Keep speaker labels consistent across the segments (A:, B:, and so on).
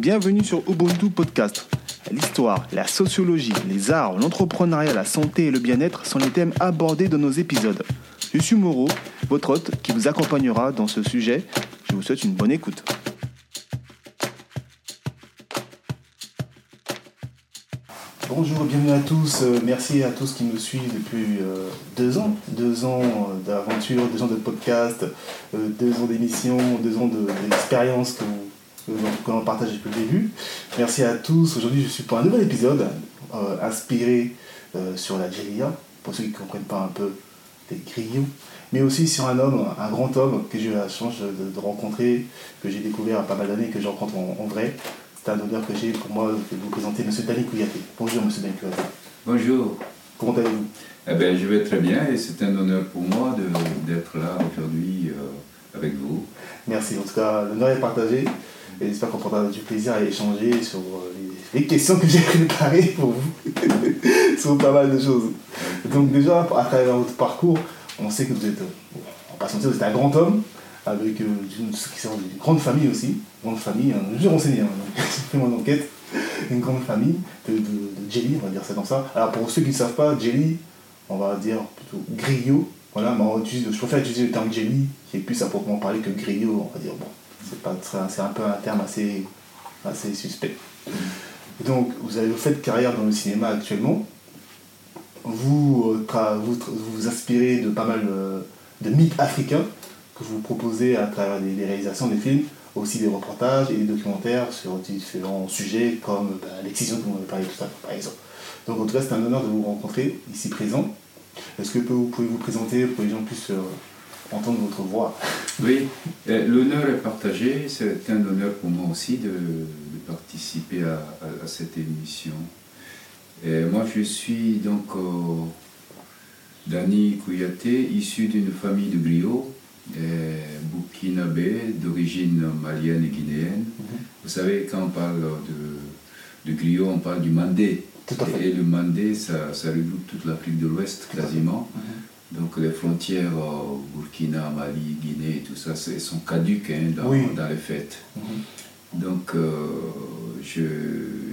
A: Bienvenue sur Ubuntu Podcast. L'histoire, la sociologie, les arts, l'entrepreneuriat, la santé et le bien-être sont les thèmes abordés dans nos épisodes. Je suis Moreau, votre hôte qui vous accompagnera dans ce sujet. Je vous souhaite une bonne écoute. Bonjour, bienvenue à tous. Euh, merci à tous qui nous suivent depuis euh, deux ans. Deux ans euh, d'aventure, deux ans de podcast, deux ans d'émission, deux ans d'expérience que, que l'on partage depuis le début. Merci à tous. Aujourd'hui, je suis pour un nouvel épisode inspiré sur la Djelia, pour ceux qui ne comprennent pas un peu les grillons, mais aussi sur un homme, un grand homme que j'ai eu la chance de, rencontrer, que j'ai découvert à pas mal d'années, que je rencontre en vrai. C'est un honneur que j'ai pour moi de vous présenter M. Dali Kouyaté. Bonjour M. Dali Kouyaté.
B: Bonjour.
A: Comment allez-vous?
B: Eh ben, Je vais très bien et c'est un honneur pour moi d'être là aujourd'hui euh, avec vous.
A: Merci. En tout cas, l'honneur est partagé j'espère qu'on prendra du plaisir à échanger sur euh, les, questions que j'ai préparées pour vous, sur pas mal de choses. Donc déjà, à travers votre parcours, on sait que vous êtes, on va sentir, vous êtes un grand homme, avec euh, une, qui grande famille aussi, grande famille, hein, je vais renseigner, hein, j'ai fait mon enquête, une grande famille de, de, jelly, on va dire ça comme ça. Alors pour ceux qui ne savent pas, jelly, on va dire plutôt griot, voilà, mais je préfère utiliser le terme jelly, qui est plus à proprement parler que griot, on va dire, bon, c'est un peu un terme assez, assez suspect. donc, vous avez fait carrière dans le cinéma actuellement. Vous, euh, vous, vous, inspirez de pas mal euh, de mythes africains vous proposez à travers les, réalisations des films, aussi des reportages et des documentaires sur différents sujets comme bah, l'excision dont on avait parlé tout à l'heure, par exemple. Donc en tout cas, c'est un honneur de vous rencontrer ici présent. Est-ce que vous pouvez vous présenter pour que les gens puissent euh, entendre votre voix
B: Oui, euh, l'honneur est partagé. C'est un honneur pour moi aussi de, participer à, cette émission. Et moi, je suis donc euh, Dani Kouyaté, issu d'une famille de griots burkinabé d'origine malienne et guinéenne. Mhm. Vous savez, quand on parle de, de griot, on parle du mandé. Et le mandé, ça, ça regroupe toute l'Afrique de l'Ouest quasiment. Mhm. Donc les frontières euh, Burkina, Mali, Guinée, tout ça, sont caduques hein, dans, dans, les fêtes. Mhm. Donc euh, je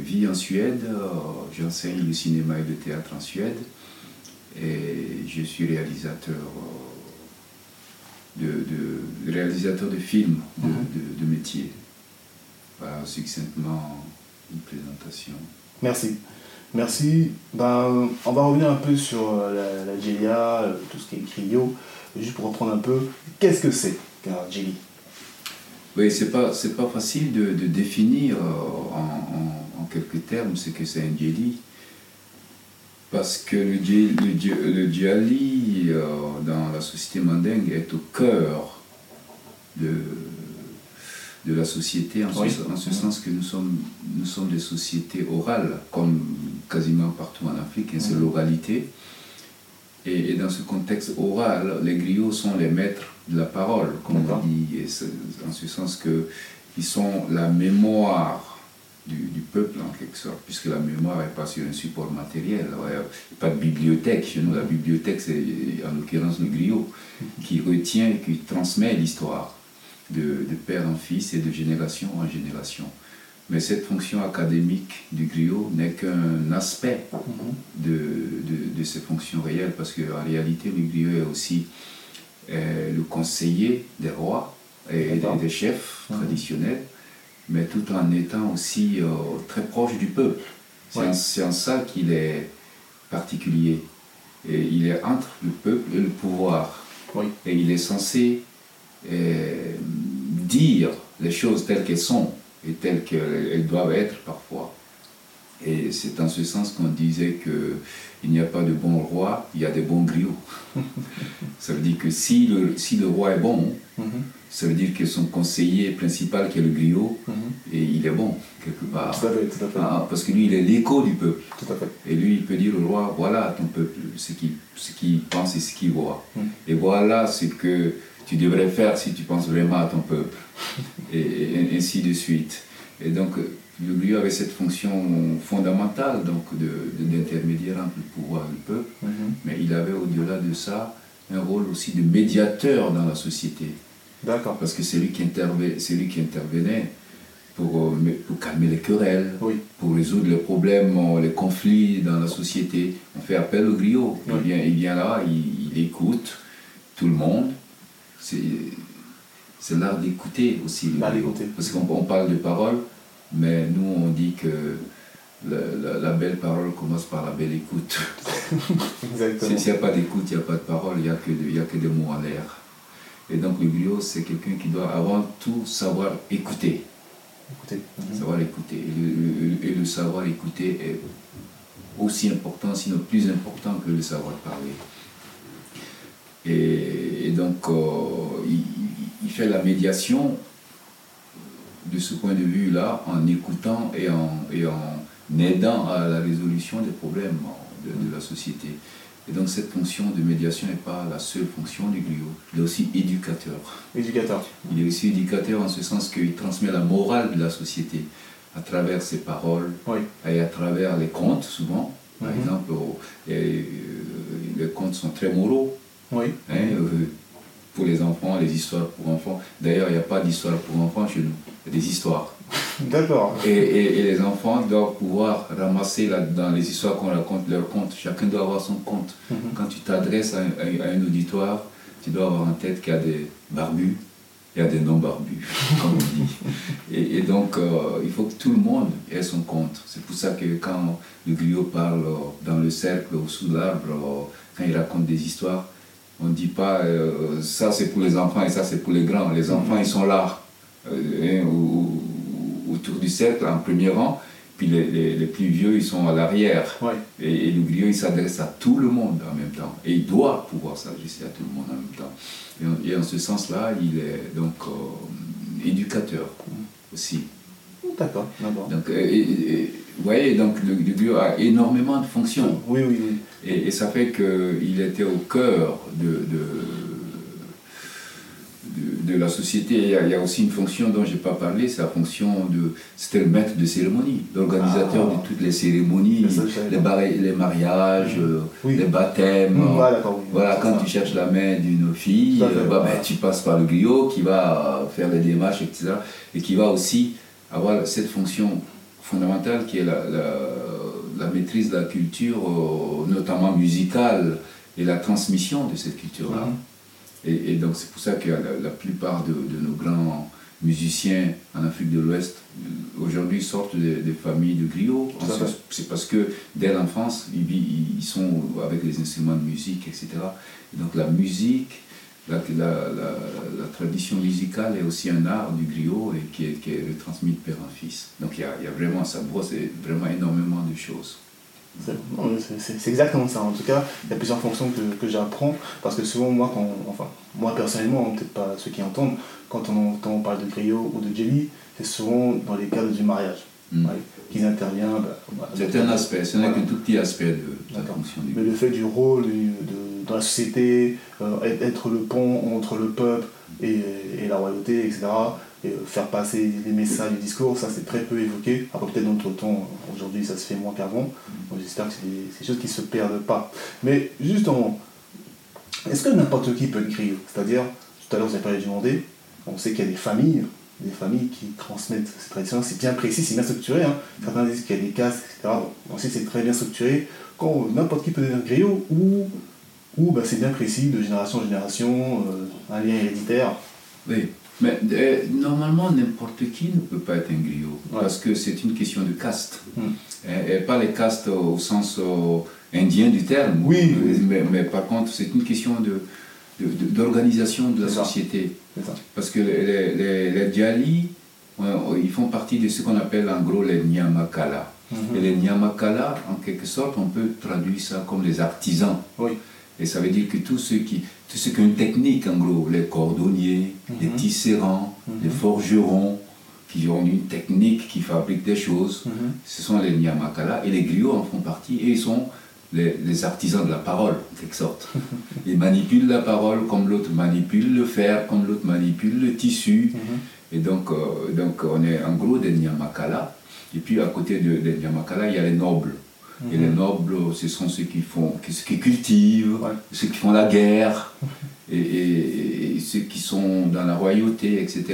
B: vis en Suède, euh, j'enseigne le cinéma et le théâtre en Suède et je suis réalisateur de, réalisateur de films de, mhm. métier. Voilà, succinctement une présentation.
A: Merci. Merci. Ben, on va revenir un peu sur euh, la, la euh, tout ce qui est Cryo, juste pour reprendre un peu, qu'est-ce que c'est qu'un Jelly
B: Oui, c'est pas, pas facile de, définir euh, en, quelques termes ce que c'est un Jelly. Parce que le, le, dans la société mandingue est au cœur de, de la société, en, ce, sens que nous sommes, nous sommes des sociétés orales, comme quasiment partout en Afrique, hein, c'est l'oralité. Et, dans ce contexte oral, les griots sont les maîtres de la parole, comme on dit, en ce sens qu'ils sont la mémoire du, peuple en quelque sorte, puisque la mémoire n'est pas sur un support matériel. Pas de bibliothèque. Chez nous, la bibliothèque, c'est en l'occurrence le griot, qui retient et qui transmet l'histoire de, de, père en fils et de génération en génération. Mais cette fonction académique du griot n'est qu'un aspect de, de, de, ces fonctions réelles, parce qu'en réalité, le griot est aussi euh, le conseiller des rois et des, chefs traditionnels mais tout en étant aussi euh, très proche du peuple. C'est en, ça qu'il est particulier. Et il est entre le peuple et le pouvoir. Et il est censé dire les choses telles qu'elles sont et telles qu'elles doivent être parfois. Et c'est en ce sens qu'on disait qu'il n'y a pas de bon roi, il y a des bons griots. ça veut dire que si le, si le roi est bon, mhm. ça veut dire que son conseiller principal, qui est le griot, mhm. et il est bon, quelque part.
A: Tout à fait, tout à fait.
B: Ah, parce que lui, il est l'écho du peuple.
A: Tout à fait.
B: Et lui, il peut dire au roi, voilà ton peuple, ce qu'il qui pense et ce qu'il voit. Mhm. Et voilà ce que tu devrais faire si tu penses vraiment à ton peuple. et, et ainsi de suite. Et donc, le griot avait cette fonction fondamentale donc d'intermédiaire entre le pouvoir et le peuple, mhm. mais il avait au-delà de ça un rôle aussi de médiateur dans la société.
A: D'accord.
B: Parce que c'est lui, qui intervenait, lui qui intervenait pour, euh, pour calmer les querelles,
A: Oui.
B: pour résoudre les problèmes, euh, les conflits dans la société. On fait appel au griot.
A: Oui.
B: Il, vient, il vient là, il, il écoute tout le monde. C'est l'art d'écouter aussi.
A: L'art d'écouter.
B: Parce qu'on on parle de parole, mais nous on dit que la, la- la belle parole commence par la belle écoute.
A: Exactement.
B: S'il n'y a pas d'écoute, il n'y a pas de parole, il n'y a, que de- il y a que des mots en l'air. Et donc le griot, c'est quelqu'un qui doit avant tout savoir écouter.
A: Écoutez. Mhm.
B: Savoir écouter. Et le, le- et le savoir écouter est aussi important, sinon plus important que le savoir parler. Et, et donc, euh, il, il fait la médiation de ce point de vue-là en écoutant et en, et en aidant à la résolution des problèmes de, de la société. Et donc cette fonction de médiation n'est pas la seule fonction du griot. Il est aussi éducateur.
A: Éducateur.
B: Il est aussi éducateur en ce sens qu'il transmet la morale de la société à travers ses paroles
A: Oui.
B: et à travers les contes souvent. Par
A: Mhm.
B: exemple, euh, les contes sont très moraux
A: Oui.
B: hein, euh, pour les enfants, les histoires pour enfants. D'ailleurs, il n'y a pas d'histoire pour enfants chez nous, il y a des histoires.
A: D'accord.
B: Et, et- et les enfants doivent pouvoir ramasser là, dans les histoires qu'on raconte leurs contes. Chacun doit avoir son conte.
A: Mhm.
B: Quand tu t'adresses à, un- à un auditoire, tu dois avoir en tête qu'il y a des barbus, il y a des non-barbus, comme on dit. Et, et donc, euh, il faut que tout le monde ait son compte. C'est pour ça que quand le griot parle euh, dans le cercle ou sous l'arbre, quand il raconte des histoires, on ne dit pas euh, ça c'est pour les enfants et ça c'est pour les grands. Les enfants, ils sont là, euh, hein, au- au- autour du cercle, en premier rang, puis les, les- les plus vieux, ils sont à l'arrière.
A: Ouais.
B: Et, et le griot, il s'adresse à tout le monde en même temps. Et il doit pouvoir s'adresser à tout le monde en même temps. Et en, et en ce sens-là, il est donc euh, éducateur aussi.
A: D'accord. D'accord.
B: Donc, et- vous voyez, donc le, le griot a énormément de fonctions.
A: Oui, oui, oui.
B: Et, et ça fait qu'il était au cœur de, de, de, de la société. Il y, a, il y a aussi une fonction dont je n'ai pas parlé, c'est la fonction de... C'était le maître de cérémonie, l'organisateur
A: Ah.
B: de toutes les cérémonies, les, barri- les mariages, euh,
A: Oui.
B: les baptêmes.
A: Mmh, d'accord, oui.
B: Voilà,
A: C'est
B: quand
A: ça.
B: tu cherches la main d'une fille,
A: fait,
B: euh, bah,
A: ouais.
B: ben, tu passes par le griot qui va euh, faire les démarches, etc. Et qui va aussi avoir cette fonction fondamentale qui est la, la- la maîtrise de la culture, euh, notamment musicale, et la transmission de cette culture-là.
A: Mhm.
B: Et, et donc c'est pour ça que la, la plupart de, de nos grands musiciens en Afrique de l'Ouest euh, aujourd'hui sortent des, des familles de griots. C'est parce que dès l'enfance, ils, ils sont avec les instruments de musique, etc. Et donc la musique, la, la, la- tradition musicale est aussi un art du griot et qui est, qui est retransmis de père en fils. Donc il y a, il y a vraiment, ça brosse vraiment énormément de choses.
A: C'est exactement ça. En tout cas, il y a plusieurs fonctions que, que j'apprends parce que souvent, moi, quand, enfin, moi personnellement, peut-être pas ceux qui entendent, quand on entend parler de griot ou de jelly, c'est souvent dans les cadres du mariage.
B: Mm.
A: Ouais, qu'ils interviennent. bah, bah,
B: C'est un aspect, ce n'est
A: voilà.
B: qu'un tout petit aspect de, de la fonction du
A: Mais le fait du rôle du- de, dans la société, euh, être- le pont entre le peuple et, la royauté, etc., et euh, faire passer les messages, les discours, ça c'est très peu évoqué. Après peut-être dans notre temps, aujourd'hui ça se fait moins qu'avant. J'espère que c'est des, choses qui ne se perdent pas. Mais justement, est-ce que n'importe qui peut griot C'est-à-dire, tout à l'heure vous avez parlé du Mandé, on sait qu'il y a des familles, des familles qui transmettent ces traditions, c'est bien précis, c'est bien structuré. Hein. Certains disent qu'il y a des castes, etc. Bon, on sait que c'est très bien structuré. Quand n'importe qui peut devenir griot, ou, ou bah, c'est bien précis, de génération en génération, euh, un lien héréditaire.
B: Oui, mais euh, normalement, n'importe qui ne peut pas être un griot,
A: Ouais.
B: parce que c'est une question de caste.
A: Hmm.
B: Et, et pas les castes au sens euh, indien du terme,
A: Oui,
B: mais, mais, par contre, c'est une question de, de- de- d'organisation de, la
A: ça.
B: société.
A: Ça.
B: Parce que les, les, les, Djali, euh, ils font partie de ce qu'on appelle en gros les Nyamakala.
A: Mhm.
B: Et les Nyamakala, en quelque sorte, on peut traduire ça comme les artisans.
A: Oui.
B: Et ça veut dire que tous ceux qui, tous ceux qui ont une technique, en gros, les cordonniers, les
A: Mhm.
B: tisserands,
A: Mhm.
B: les forgerons, qui ont une technique, qui fabriquent des choses,
A: Mhm.
B: ce sont les Nyamakala. Et les griots en font partie et ils sont les, les artisans de la parole, en quelque sorte. Ils manipulent la parole comme l'autre manipule le fer, comme l'autre manipule le tissu. Et donc, euh, donc on est en gros des Nyamakala. Et puis à côté de- des Nyamakala, il y a les nobles. Et les nobles, ce sont ceux qui font, qui, qui cultivent,
A: Ouais.
B: ceux qui font la guerre, et, et- et ceux qui sont dans la royauté, etc.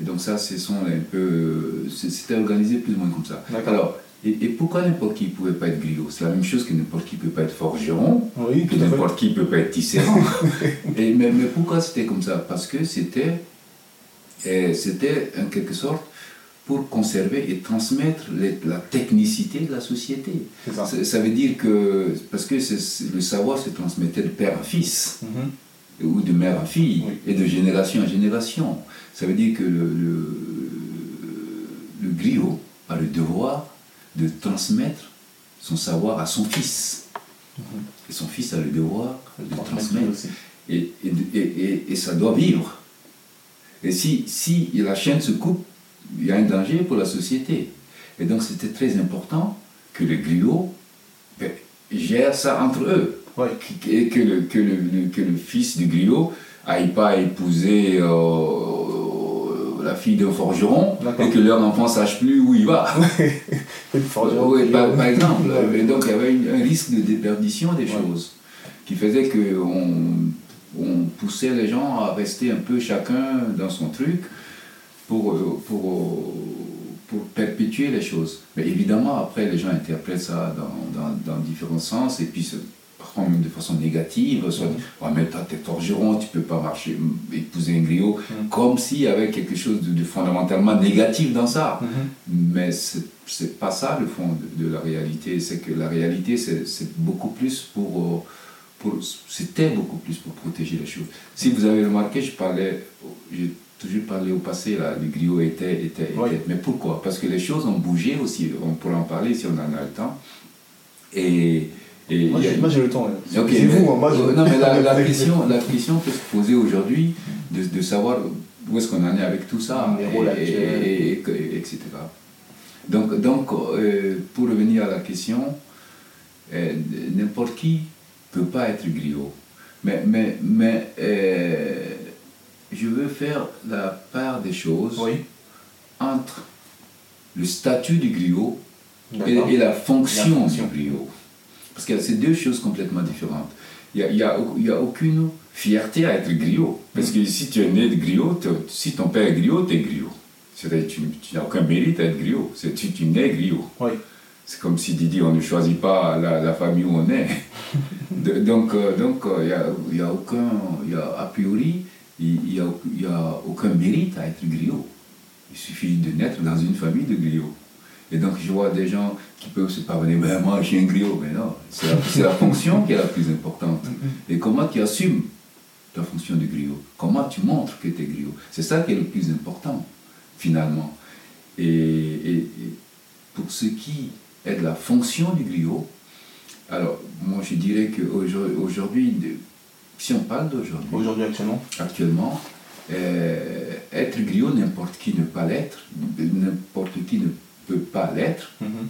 B: Et donc ça, ce sont un peu, c'était organisé plus ou moins comme ça. Alors, et, pourquoi n'importe qui ne pouvait pas être griot? C'est la même chose que n'importe qui ne peut pas être forgeron, que n'importe qui ne peut pas être tisserand. et, mais, mais pourquoi c'était comme ça? Parce que c'était, c'était en quelque sorte pour conserver et transmettre la technicité de la société. Ça. ça. veut dire que, parce que le savoir se transmettait de père à fils, mhm. ou de mère à fille, et de génération en génération. Ça veut dire que le, le, griot a le devoir de transmettre son savoir à son fils. Mhm. Et son fils a le devoir de transmettre. Et, et, et, et, ça doit vivre. Et si, si la chaîne se coupe, il y a un danger pour la société. Et donc c'était très important que les griots ben, gèrent ça entre eux. Et que le, que, le, que le fils du griot aille pas épouser euh, la fille d'un forgeron et que leur enfant sache plus où il va. par, par, exemple. Et donc il y avait un risque de déperdition des choses qui faisait qu'on on poussait les gens à rester un peu chacun dans son truc pour, euh, pour, euh, pour perpétuer les choses. Mais évidemment, après, les gens interprètent ça dans, dans, dans différents sens, et puis parfois même de façon négative, soit mmh. oh, mais t'es forgeron, tu peux pas marcher, épouser un griot, mmh. comme s'il y avait quelque chose de, fondamentalement négatif dans ça. Mmh. Mais c'est pas ça le fond de, la réalité, c'est que la réalité, c'est beaucoup plus pour... pour c'était beaucoup plus pour protéger les choses. Si vous avez remarqué, je parlais, toujours parlé au passé, là, le griot était, était, Mais pourquoi? Parce que les choses ont bougé aussi, on pourrait en parler si on en a le temps. Et,
A: et moi, j'ai le temps.
B: C'est vous, hein, moi, Non, mais la, la, question, la question peut se poser aujourd'hui de, de, savoir où est-ce qu'on en est avec tout ça, et, etc. Donc, donc euh, pour revenir à la question, euh, n'importe qui ne peut pas être griot. Mais, mais, mais euh, je veux faire la part des choses entre le statut du griot et, la, fonction du griot. Parce que c'est deux choses complètement différentes. Il n'y a, y a, aucune fierté à être griot. Parce que si tu es né de griot, si ton père est griot, tu es griot. C'est-à-dire tu, tu n'as aucun mérite à être griot. C'est tu, tu nais griot. C'est comme si Didi, on ne choisit pas la, famille où on est. donc, euh, donc il euh, n'y a, a, aucun, y a, a priori, il n'y a, a, aucun mérite à être griot. Il suffit de naître dans une famille de griots. Et donc je vois des gens qui peuvent se parvenir, ben moi je suis un griot, mais non, c'est la, fonction qui est la plus importante. Et comment tu assumes ta fonction de griot? Comment tu montres que tu es griot? C'est ça qui est le plus important, finalement. Et, pour ce qui est de la fonction du griot, alors moi je dirais qu'aujourd'hui, si on parle d'aujourd'hui.
A: Aujourd'hui, actuellement
B: Actuellement, euh, être griot, n'importe qui ne pas l'être, n'importe qui ne peut pas l'être, mhm.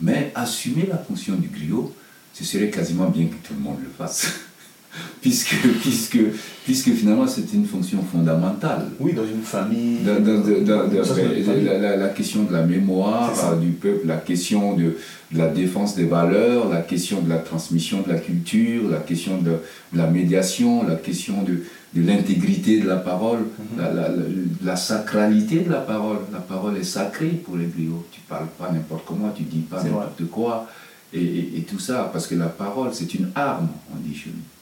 B: mais assumer la fonction du griot, ce serait quasiment bien que tout le monde le fasse. puisque, puisque, puisque finalement c'est une fonction fondamentale.
A: Oui, dans une famille.
B: Dans, la, question de la mémoire du peuple, la question de, la défense des valeurs, la question de la transmission de la culture, la question de, la médiation, la question de, de l'intégrité de la parole, mhm. la, sacralité de la parole. La parole est sacrée pour les griots. Tu parles pas n'importe comment, tu dis pas n'importe quoi. Et, et, tout ça, parce que la parole, c'est une arme, on dit chez nous.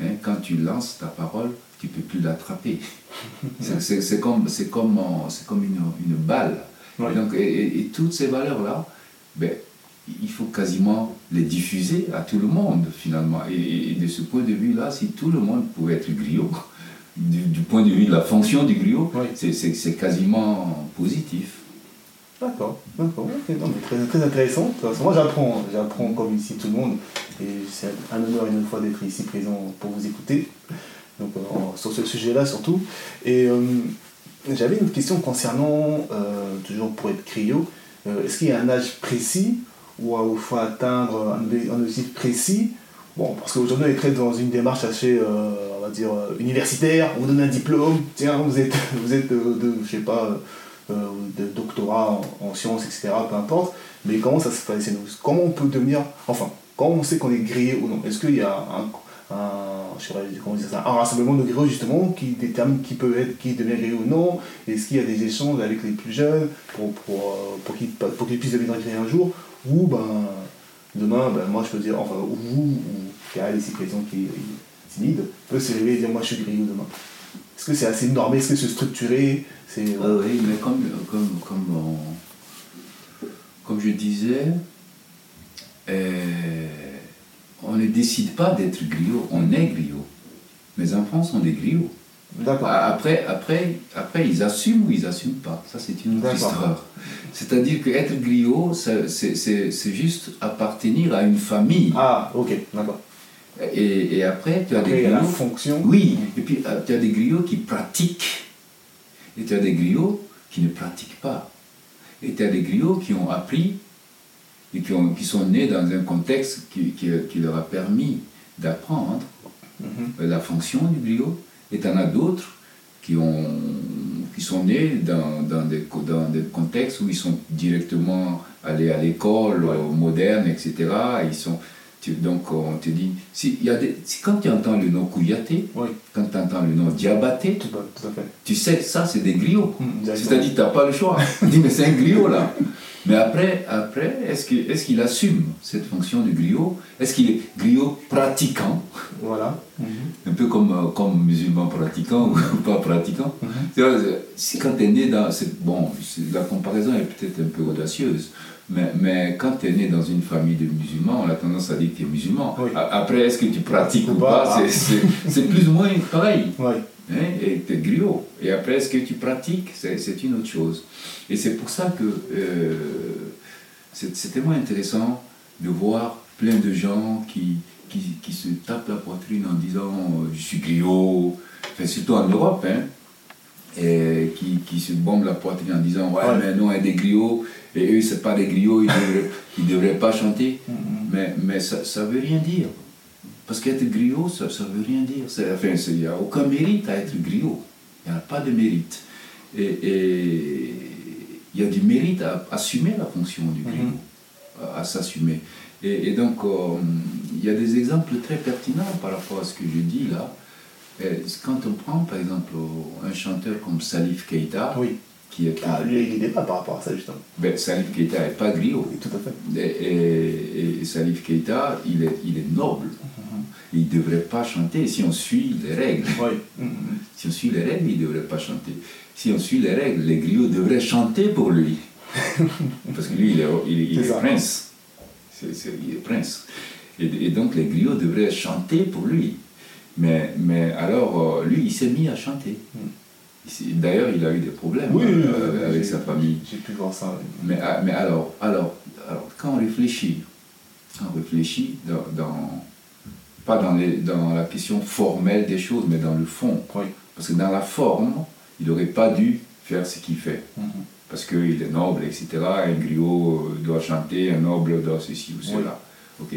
B: Hein, quand tu lances ta parole, tu ne peux plus l'attraper. c'est comme, comme, comme une, une balle. Et, donc, et, toutes ces valeurs-là, ben, il faut quasiment les diffuser à tout le monde finalement. Et, de ce point de vue-là, si tout le monde pouvait être griot, du, point de vue de la fonction du griot, c'est quasiment positif.
A: D'accord, d'accord, très, très intéressant. Moi j'apprends, j'apprends comme ici tout le monde, et c'est un honneur une fois d'être ici présent pour vous écouter, donc euh, sur ce sujet-là surtout. Et euh, j'avais une question concernant, euh, toujours pour être cryo, est-ce qu'il y a un âge précis où il faut atteindre un, objectif précis? Bon, parce qu'aujourd'hui on est très dans une démarche assez, on va dire, universitaire, on vous donne un diplôme, tiens, vous êtes, vous êtes de, je sais pas de doctorat en, sciences, etc., peu importe, mais comment ça se passe Comment on peut devenir, enfin, comment on sait qu'on est grillé ou non. Est-ce qu'il y a un, je sais pas comment dire ça, un rassemblement de griots justement qui détermine qui peut être, qui devient griot ou non, est-ce qu'il y a des échanges avec les plus jeunes pour, pour, euh, pour qu'ils puissent devenir griots un jour, ou ben, demain, ben, moi je peux dire, enfin, ou vous, ou Kael, ici présent qui est timide, peut se réveiller et dire moi je suis griot demain. Est-ce que c'est assez normé, est-ce que c'est structuré?
B: Ah oui, mais comme, comme, comme, on- comme je disais, euh, on ne décide pas d'être griot, on est griot. Mes enfants sont des griots.
A: D'accord.
B: Après, après, après, ils assument ou ils n'assument pas. Ça, c'est une autre histoire. C'est-à-dire qu'être griot, c'est, juste appartenir à une famille.
A: Ah, ok, d'accord.
B: Et, et après, tu as
A: Après,
B: des
A: il y a la
B: griots.
A: fonction.
B: Oui, et puis euh, tu as des griots qui pratiquent. Et tu as des griots qui ne pratiquent pas. Et tu as des griots qui ont appris et qui, ont, qui sont nés dans un contexte qui, qui- qui leur a permis d'apprendre
A: Mhm.
B: la fonction du griot. Et tu en as d'autres qui, ont, qui sont nés dans, dans, des, co- dans des contextes où ils sont directement allés à l'école
A: Ouais.
B: euh, moderne, etc. Ils sont, tu- donc on te dit, si, il y a des, si quand tu entends le nom Kouyaté,
A: Oui,
B: quand tu entends le nom Diabaté,
A: tout, à- tout à fait.
B: tu sais que ça c'est des griots.
A: Mhm.
B: C'est-à-dire que tu n'as pas le choix. Tu dis mais c'est un griot là. Mais après, après est-ce qu'il est qu'il assume cette fonction de griot? Est-ce qu'il est griot pratiquant?
A: Voilà.
B: Un peu comme, comme musulman pratiquant ou pas pratiquant. Vois, c'est- Si quand tu es né dans... Bon, la comparaison est peut-être un peu audacieuse, mais, mais quand tu es né dans une famille de musulmans, on a tendance à dire que tu es musulman.
A: Oui.
B: Après, est-ce que tu pratiques
A: Ou pas, ah.
B: c'est plus ou moins pareil.
A: Oui.
B: Hein, et tu es griot. Et après, est-ce que tu pratiques? C'est une autre chose. Et c'est pour ça que euh, c'est tellement intéressant de voir plein de gens qui, qui, qui se tapent la poitrine en disant euh, je suis griot, enfin, surtout en Europe, hein, et qui, qui se bombent la poitrine en disant ouais,
A: Ouais.
B: mais non, il y a des griots, et eux, c'est pas des griots, ils devraient, ils devraient pas chanter.
A: Mhm.
B: Mais, mais ça ne veut rien dire. Parce qu'être griot, ça ne veut rien dire. Enfin, il n'y a aucun mérite à être griot. Il n'y a pas de mérite. Et il y a du mérite à assumer la fonction du griot,
A: Mhm.
B: à, à s'assumer. Et, et donc, euh, il y a des exemples très pertinents par rapport à ce que je dis là. Et quand on prend, par exemple, un chanteur comme Salif Keita,
A: Oui.
B: qui est...
A: Ah, lui, il est pas par rapport à ça, justement.
B: Ben, Salif Keita n'est pas griot.
A: Oui, tout à fait.
B: Et, et- et Salif Keita, il est, il est noble. Il ne devrait pas chanter si on suit les règles.
A: Oui.
B: Si on suit les règles, il ne devrait pas chanter. Si on suit les règles, les griots devraient chanter pour lui. Parce que lui, il est, il il prince. Il est prince. Et, et donc les griots devraient chanter pour lui. Mais, mais alors, euh, lui, il s'est mis à chanter.
A: Mm.
B: S'est- D'ailleurs, il a eu des problèmes
A: Oui,
B: euh, avec sa famille.
A: J'ai pu voir ça. oui.
B: Mais, ah, mais alors, alors, alors, quand on réfléchit, quand on réfléchit dans, dans- pas dans, les- dans la question formelle des choses, mais dans le fond.
A: Oui.
B: Parce que dans la forme, il n'aurait pas dû faire ce qu'il fait.
A: Mhm.
B: Parce qu'il est noble, etc. Un griot euh, doit chanter, un noble doit ceci ou cela. Ok.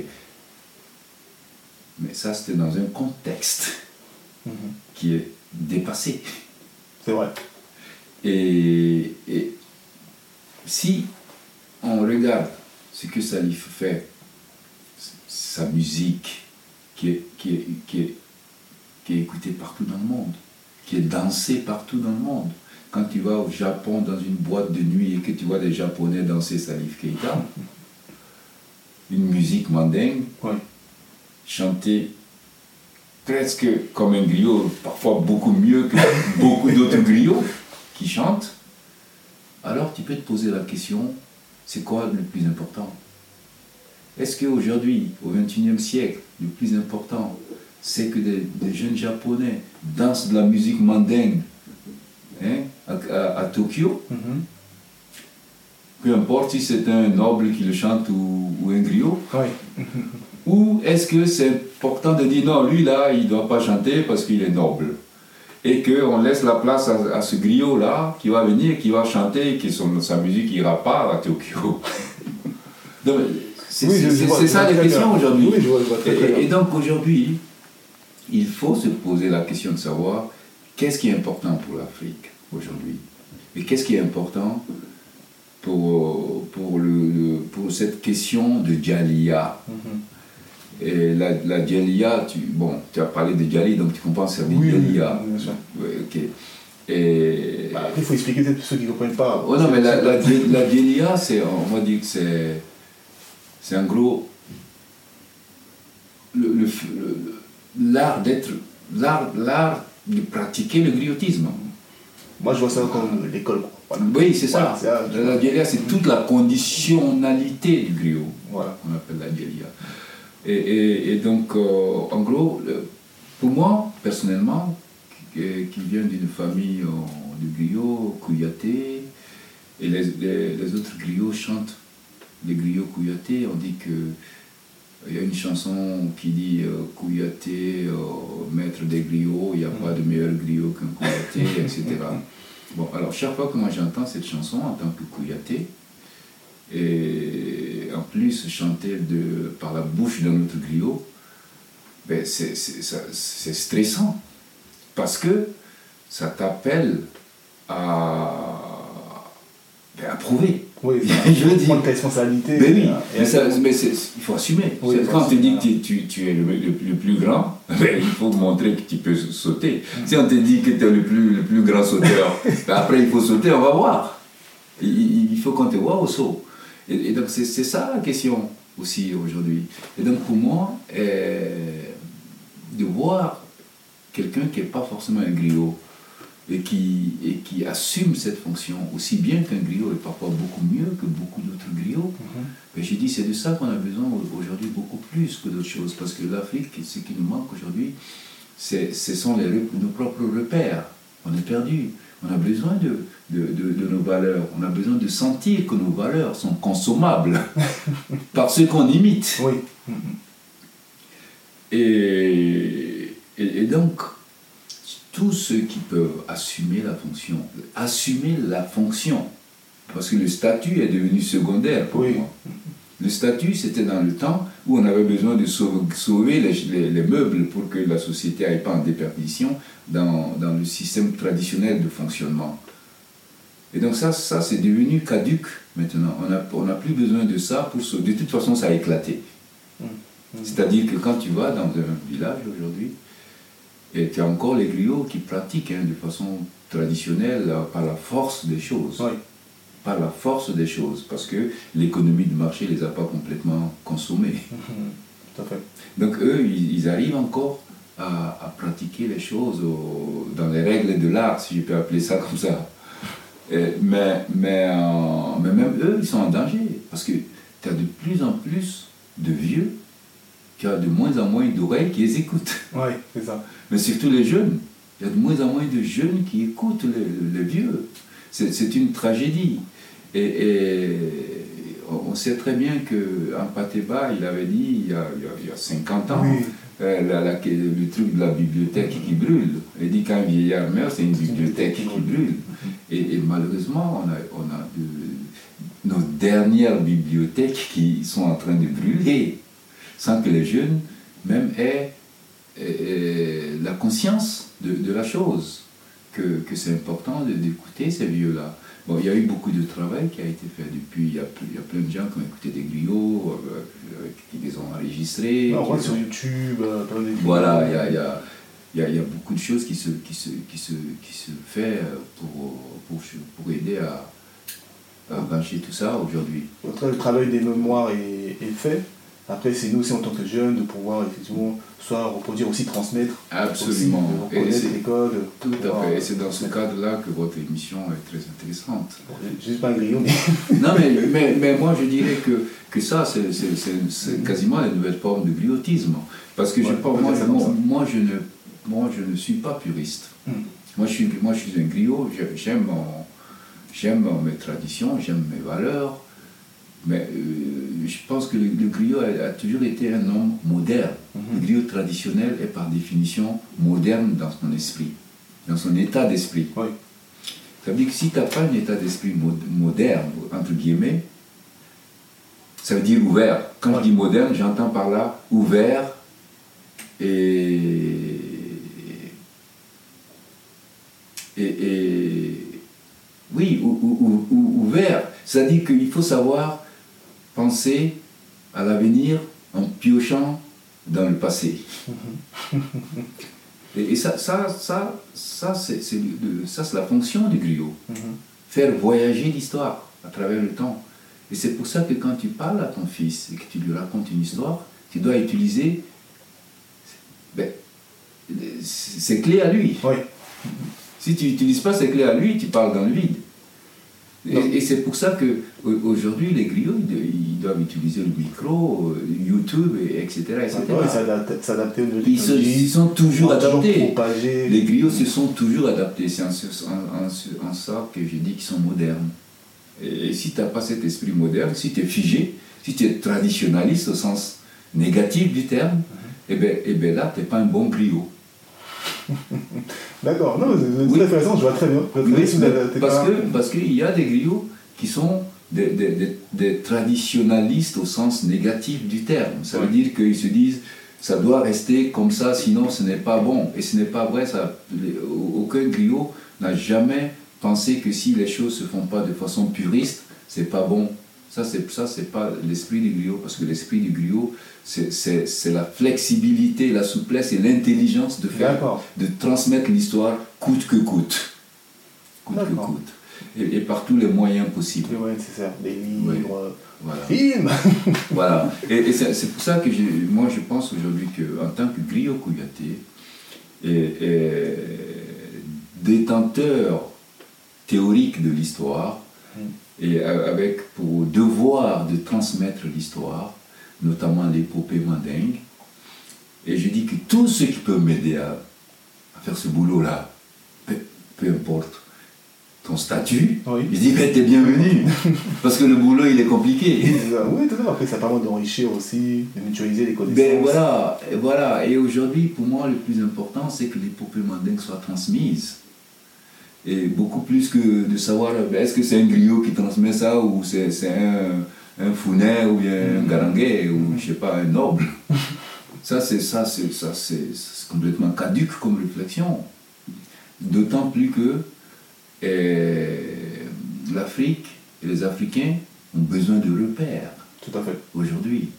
B: Mais ça, c'était dans un contexte
A: Mhm.
B: qui est dépassé.
A: C'est vrai.
B: Et, et si on regarde ce que Salif fait, sa musique qui est, qui est, qui est, qui est écoutée partout dans le monde, qui est dansée partout dans le monde. Quand tu vas au Japon dans une boîte de nuit et que tu vois des Japonais danser Salif Keita, une musique mandingue,
A: Oui.
B: chanter presque comme un griot, parfois beaucoup mieux que beaucoup d'autres griots qui chantent, alors tu peux te poser la question, c'est quoi le plus important? Est-ce qu'aujourd'hui, au XXIe siècle, le plus important, c'est que des, des jeunes Japonais dansent de la musique mandingue hein, à, à- à Tokyo?
A: Mhm.
B: peu importe si c'est un noble qui le chante ou, ou un griot,
A: Oui.
B: ou est-ce que c'est important de dire non, lui là, il ne doit pas chanter parce qu'il est noble Et qu'on laisse la place à, à ce griot-là qui va venir, qui va chanter, et que son, sa musique ira pas à Tokyo. Donc, c'est
A: Oui,
B: ça la question aujourd'hui.
A: Oui,
B: Et- donc aujourd'hui, il faut se poser la question de savoir qu'est-ce qui est important pour l'Afrique aujourd'hui et qu'est-ce qui est important pour, pour, le, pour cette question de Djalia?
A: Mhm.
B: Et la, la tu, bon, tu as parlé de djali, donc tu comprends, c'est
A: Oui, oui,
B: djelia.
A: bien sûr.
B: Ouais, ok. Et.
A: Bah, après, il faut expliquer peut-être pour ceux qui ne comprennent pas.
B: Oh non, mais la, la, c'est, on va dire que c'est, c'est en gros le- le- le- l'art d'être, l'art, de pratiquer le griotisme.
A: Moi, je vois ça comme l'école. Voilà.
B: Oui, c'est ça.
A: Voilà,
B: la
A: vois.
B: djelia, c'est toute la conditionnalité du griot.
A: Voilà.
B: on appelle la djelia. Et, et- et donc, euh, en gros, pour moi, personnellement, qui, viens d'une famille euh, de griots, couillatés, et les, les- les autres griots chantent les griots couillatés, on dit que il y a une chanson qui dit euh, Couillaté, euh, maître des griots, il n'y a pas de meilleur griot qu'un couillaté, etc. Bon, alors chaque fois que moi j'entends cette chanson en tant que couillaté, et en plus chanter de, par la bouche d'un autre griot, ben c'est, stressant. Parce que ça t'appelle à, ben, à prouver.
A: Oui,
B: Je veux dire-. Mais oui,
A: euh,
B: mais ça- mais c'est- il faut assumer.
A: Oui,
B: Quand on te dit
A: assumer.
B: que tu, tu- tu es le, le- le plus grand, ben, il faut montrer que tu peux sauter. Si on te dit que tu es le plus, le plus grand sauteur, ben, après il faut sauter, on va voir. Il, il- il faut qu'on te voit au saut. Et, et donc c'est c'est ça la question aussi aujourd'hui. Et donc pour moi, euh, de voir quelqu'un qui n'est pas forcément un griot et qui, et qui assume cette fonction aussi bien qu'un griot et parfois beaucoup mieux que beaucoup d'autres griots, ben, j'ai dit c'est de ça qu'on a besoin au- aujourd'hui beaucoup plus que d'autres choses parce que l'Afrique, ce qui nous manque aujourd'hui, c'est- ce sont les, nos propres repères. On est perdu. On a besoin de, de, de- de nos valeurs. On a besoin de sentir que nos valeurs sont consommables par ceux qu'on imite.
A: Oui.
B: Et, et, et donc, tous ceux qui peuvent assumer la fonction, assumer la fonction, parce que le statut est devenu secondaire pour
A: Oui.
B: moi. Le statut, c'était dans le temps où on avait besoin de sauver, les, les- les meubles pour que la société n'aille pas en déperdition dans, dans le système traditionnel de fonctionnement. Et donc ça, ça c'est devenu caduque maintenant. On n'a on plus besoin de ça pour sauver. De toute façon, ça a éclaté. C'est-à-dire que quand tu vas dans un village aujourd'hui, et tu as encore les griots qui pratiquent hein, de façon traditionnelle euh, par la force des choses.
A: Oui.
B: Par la force des choses, parce que l'économie de marché ne les a pas complètement consommés.
A: Mhm. Tout à fait.
B: Donc eux, ils, ils arrivent encore à, à pratiquer les choses au- dans les règles de l'art, si je peux appeler ça comme ça. Et- mais, mais, euh, mais même eux, ils sont en danger, parce que tu as de plus en plus de vieux qui ont de moins en moins d'oreilles qui les écoutent.
A: Oui, c'est ça.
B: Mais surtout les jeunes. Il y a de moins en moins de jeunes qui écoutent les, les vieux. C'est une tragédie. Et, et on sait très bien qu'en Pateba, il avait dit, il y a, il y a- il y a 50 ans,
A: Oui.
B: euh, la- la- le truc de la bibliothèque qui brûle. Il dit qu'un vieillard meurt, c'est une bibliothèque qui brûle. Et, et malheureusement, on a, on a de- nos dernières bibliothèques qui sont en train de brûler, sans que les jeunes même aient la conscience de, de la chose, que, que c'est important d'écouter ces vieux-là. Bon, il y a eu beaucoup de travail qui a été fait depuis, il y a, ple- il y a plein de gens qui ont écouté des griots, euh, euh, qui les ont enregistrés. Les
A: sur
B: ont-
A: YouTube, euh, plein de
B: voilà, il y a, il y, a, il y, a, il y a beaucoup de choses qui se, qui se, qui se, qui se fait pour, pour, pour aider à, à brancher tout ça aujourd'hui.
A: Le travail des mémoires est, est fait. Après, c'est nous aussi en tant que jeunes de pouvoir effectivement soit reproduire, aussi transmettre.
B: Absolument.
A: Aussi, reconnaître les codes.
B: tout
A: pouvoir,
B: à fait. Et c'est dans ce cadre-là que votre émission est très intéressante.
A: Bon, suis pas un grillon, mais
B: Non, mais, mais, mais moi je dirais que, que ça, c'est quasiment la nouvelle forme de griotisme. Parce que je pense, moi, moi, moi, je ne, moi je ne suis pas puriste.
A: Hmm.
B: Moi, je suis, moi je suis un griot, j'aime mes traditions, j'aime mes valeurs. Mais euh, je pense que le, le griot a, a toujours été un homme moderne. Le
A: Mhm.
B: griot traditionnel est par définition moderne dans son esprit, dans son état d'esprit.
A: Oui.
B: Ça veut dire que si tu n'as pas un état d'esprit mo- moderne, entre guillemets, ça veut dire ouvert. Quand je dis moderne, j'entends par là ouvert et. Et. et- oui, ou- ou- ou- ou- ouvert. C'est-à-dire qu'il faut savoir penser à l'avenir en piochant dans le passé. et, ça, ça, ça, ça c'est la fonction du griot. Faire voyager l'histoire à travers le temps. Et c'est pour ça que quand tu parles à ton fils et que tu lui racontes une histoire, tu dois utiliser ben, ses clés à lui. Si tu n'utilises pas ses clés à lui, tu parles dans le vide. Et, c'est pour ça qu'aujourd'hui, les griots, ils, doivent utiliser le micro, euh, YouTube, et etc. etc.
A: s'adapter aux
B: ils, se, ils sont toujours adaptés. les griots se sont toujours adaptés. C'est en, en, ça que je dis qu'ils sont modernes. Et, si tu n'as pas cet esprit moderne, si tu es figé, si tu es traditionnaliste au sens négatif du terme, mhm. eh bien eh ben là, tu n'es pas un bon griot.
A: D'accord, non, c'est très intéressant, je vois très bien.
B: parce que parce qu'il y a des griots qui sont des, des, des, traditionnalistes au sens négatif du terme. Ça veut dire qu'ils se disent ça doit rester comme ça, sinon ce n'est pas bon. Et ce n'est pas vrai, ça, aucun griot n'a jamais pensé que si les choses ne se font pas de façon puriste, c'est pas bon. Ça, c'est ça, c'est pas l'esprit du griot, parce que l'esprit du griot, c'est la flexibilité, la souplesse et l'intelligence de faire, de transmettre l'histoire coûte que coûte. Coûte que coûte. Et, par tous les moyens possibles.
A: Les moyens nécessaires, des livres, voilà. films.
B: voilà. Et, c'est pour ça que moi je pense aujourd'hui qu'en tant que griot couillaté, et, détenteur théorique de l'histoire, mm et avec pour devoir de transmettre l'histoire, notamment l'épopée mandingue. Et je dis que tous ceux qui peuvent m'aider à, faire ce boulot-là, peu, importe ton statut, je dis ben, t'es bienvenu. parce que le boulot il est compliqué.
A: oui, tout à fait. Après, ça permet d'enrichir aussi, de mutualiser les connaissances.
B: Ben voilà, et voilà. Et aujourd'hui, pour moi, le plus important, c'est que l'épopée mandingue soit transmise et beaucoup plus que de savoir ben, est-ce que c'est un griot qui transmet ça ou c'est un, un founet ou bien un mm. garanguet ou je sais pas un noble. ça c'est ça c'est ça c'est complètement caduque comme réflexion. D'autant plus que eh, l'Afrique et les Africains ont besoin de repères.
A: Tout à fait.
B: Aujourd'hui.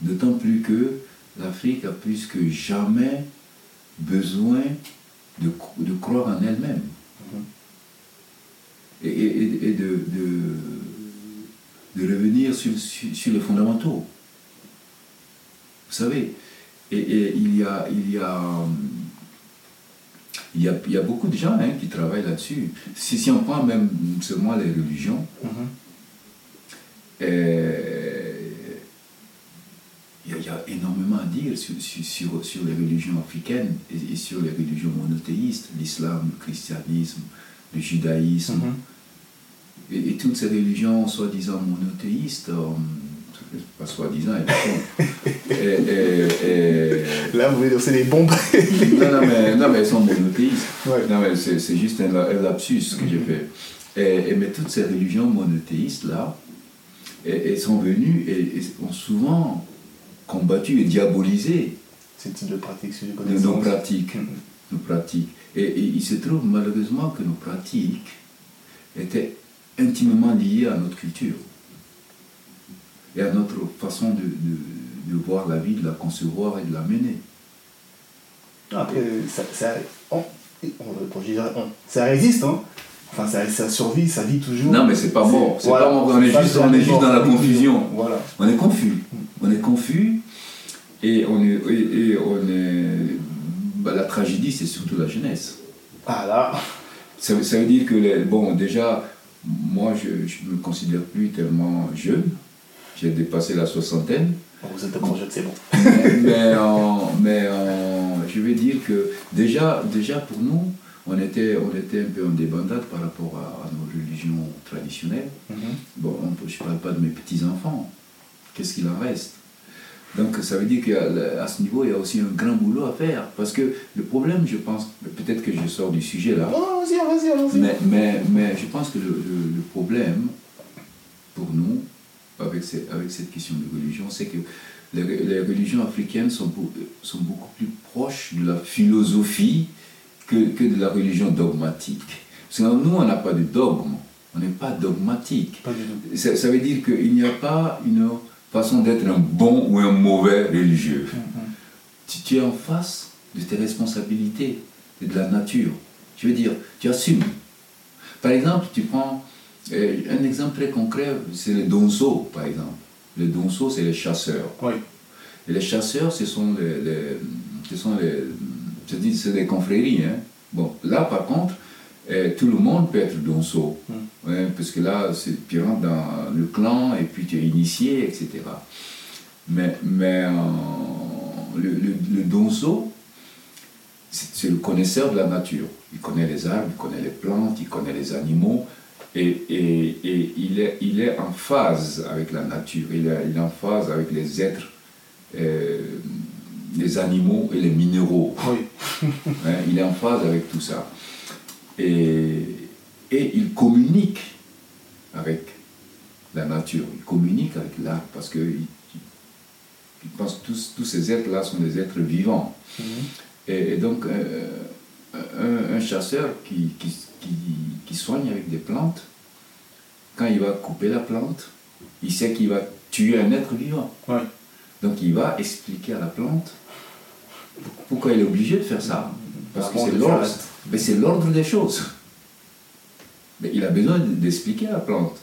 B: D'autant plus que l'Afrique a plus que jamais besoin de, de croire en elle-même et, de, de, revenir sur, sur, les fondamentaux. Vous savez, et, il, y a, il, y a, il, y a, il y a beaucoup de gens hein, qui travaillent là-dessus. Si, si on prend même seulement les religions, il, y a, énormément à dire sur, sur, sur, les religions africaines et, sur les religions monothéistes, l'islam, le christianisme, le judaïsme. Mm-hmm et, toutes ces religions soi-disant monothéistes, euh, pas soi-disant,
A: Là, vous voulez dire c'est les bombes
B: non, non, mais, non, mais elles sont monothéistes. Non, mais c'est juste un, lapsus que j'ai fait. Et, mais toutes ces religions monothéistes-là, elles sont venues et, ont souvent combattu et diabolisé
A: ces types de pratiques,
B: nos pratiques. Nos pratiques. Et, il se trouve malheureusement que nos pratiques étaient intimement lié à notre culture et à notre façon de, de, voir la vie, de la concevoir et de la mener.
A: Après, ça, ça, ça résiste, hein Enfin, ça, ça, survit, ça vit toujours.
B: Non, mais c'est pas mort. C'est pas mort. On est, juste, on est juste dans la confusion.
A: Voilà.
B: On est confus. On est confus et on est. Et, on est bah, la tragédie, c'est surtout la jeunesse.
A: Ah là
B: ça, ça veut dire que, les, bon, déjà, moi, je ne me considère plus tellement jeune. J'ai dépassé la soixantaine.
A: Vous êtes encore jeune, c'est bon.
B: mais, mais, je vais dire que déjà, déjà pour nous, on était, on était un peu en débandade par rapport à, nos religions traditionnelles. Mhm. Bon, je ne parle pas de mes petits-enfants. Qu'est-ce qu'il en reste? Donc ça veut dire qu'à ce niveau, il y a aussi un grand boulot à faire. Parce que le problème, je pense, peut-être que je sors du sujet là.
A: Oh, vas-y, vas-y, vas-y.
B: Mais, mais, mais, je pense que le, le, problème, pour nous, avec, avec cette question de religion, c'est que les, les, religions africaines sont, sont beaucoup plus proches de la philosophie que, que de la religion dogmatique. Parce que nous, on n'a pas de dogme. On n'est pas dogmatique.
A: Pas.
B: Ça, ça veut dire qu'il n'y a pas une façon d'être un bon ou un mauvais religieux. tu, tu es en face de tes responsabilités et de la nature. Je veux dire, tu assumes. Par exemple, tu prends euh, un exemple très concret, c'est les donceaux, par exemple. Les donceaux, c'est les chasseurs.
A: Oui.
B: Et les chasseurs, ce sont les, les- ce sont les, je dis, c'est des confréries. Hein. Bon, là, par contre, euh, tout le monde peut être donceau.
A: Mm.
B: Ouais, parce que là, c'est, tu rentres dans le clan et puis tu es initié, etc. Mais, mais euh, le, le, c'est, le connaisseur de la nature. Il connaît les arbres, il connaît les plantes, il connaît les animaux. Et, et, et il, est, il est en phase avec la nature, il est, il est en phase avec les êtres, euh, les animaux et les minéraux.
A: Oui.
B: Il est en phase avec tout ça. Et, et il communique avec la nature, il communique avec l'arbre parce que il, il pense que tous, tous ces êtres-là sont des êtres vivants.
A: Mhm.
B: Et, et donc, euh, un, un chasseur qui, qui, qui, qui soigne avec des plantes, quand il va couper la plante, il sait qu'il va tuer un être vivant.
A: Ouais.
B: Donc, il va expliquer à la plante pourquoi il est obligé de faire ça. Parce que c'est
A: faire-
B: mais c'est l'ordre des choses. Mais il a besoin de- d'expliquer à la plante.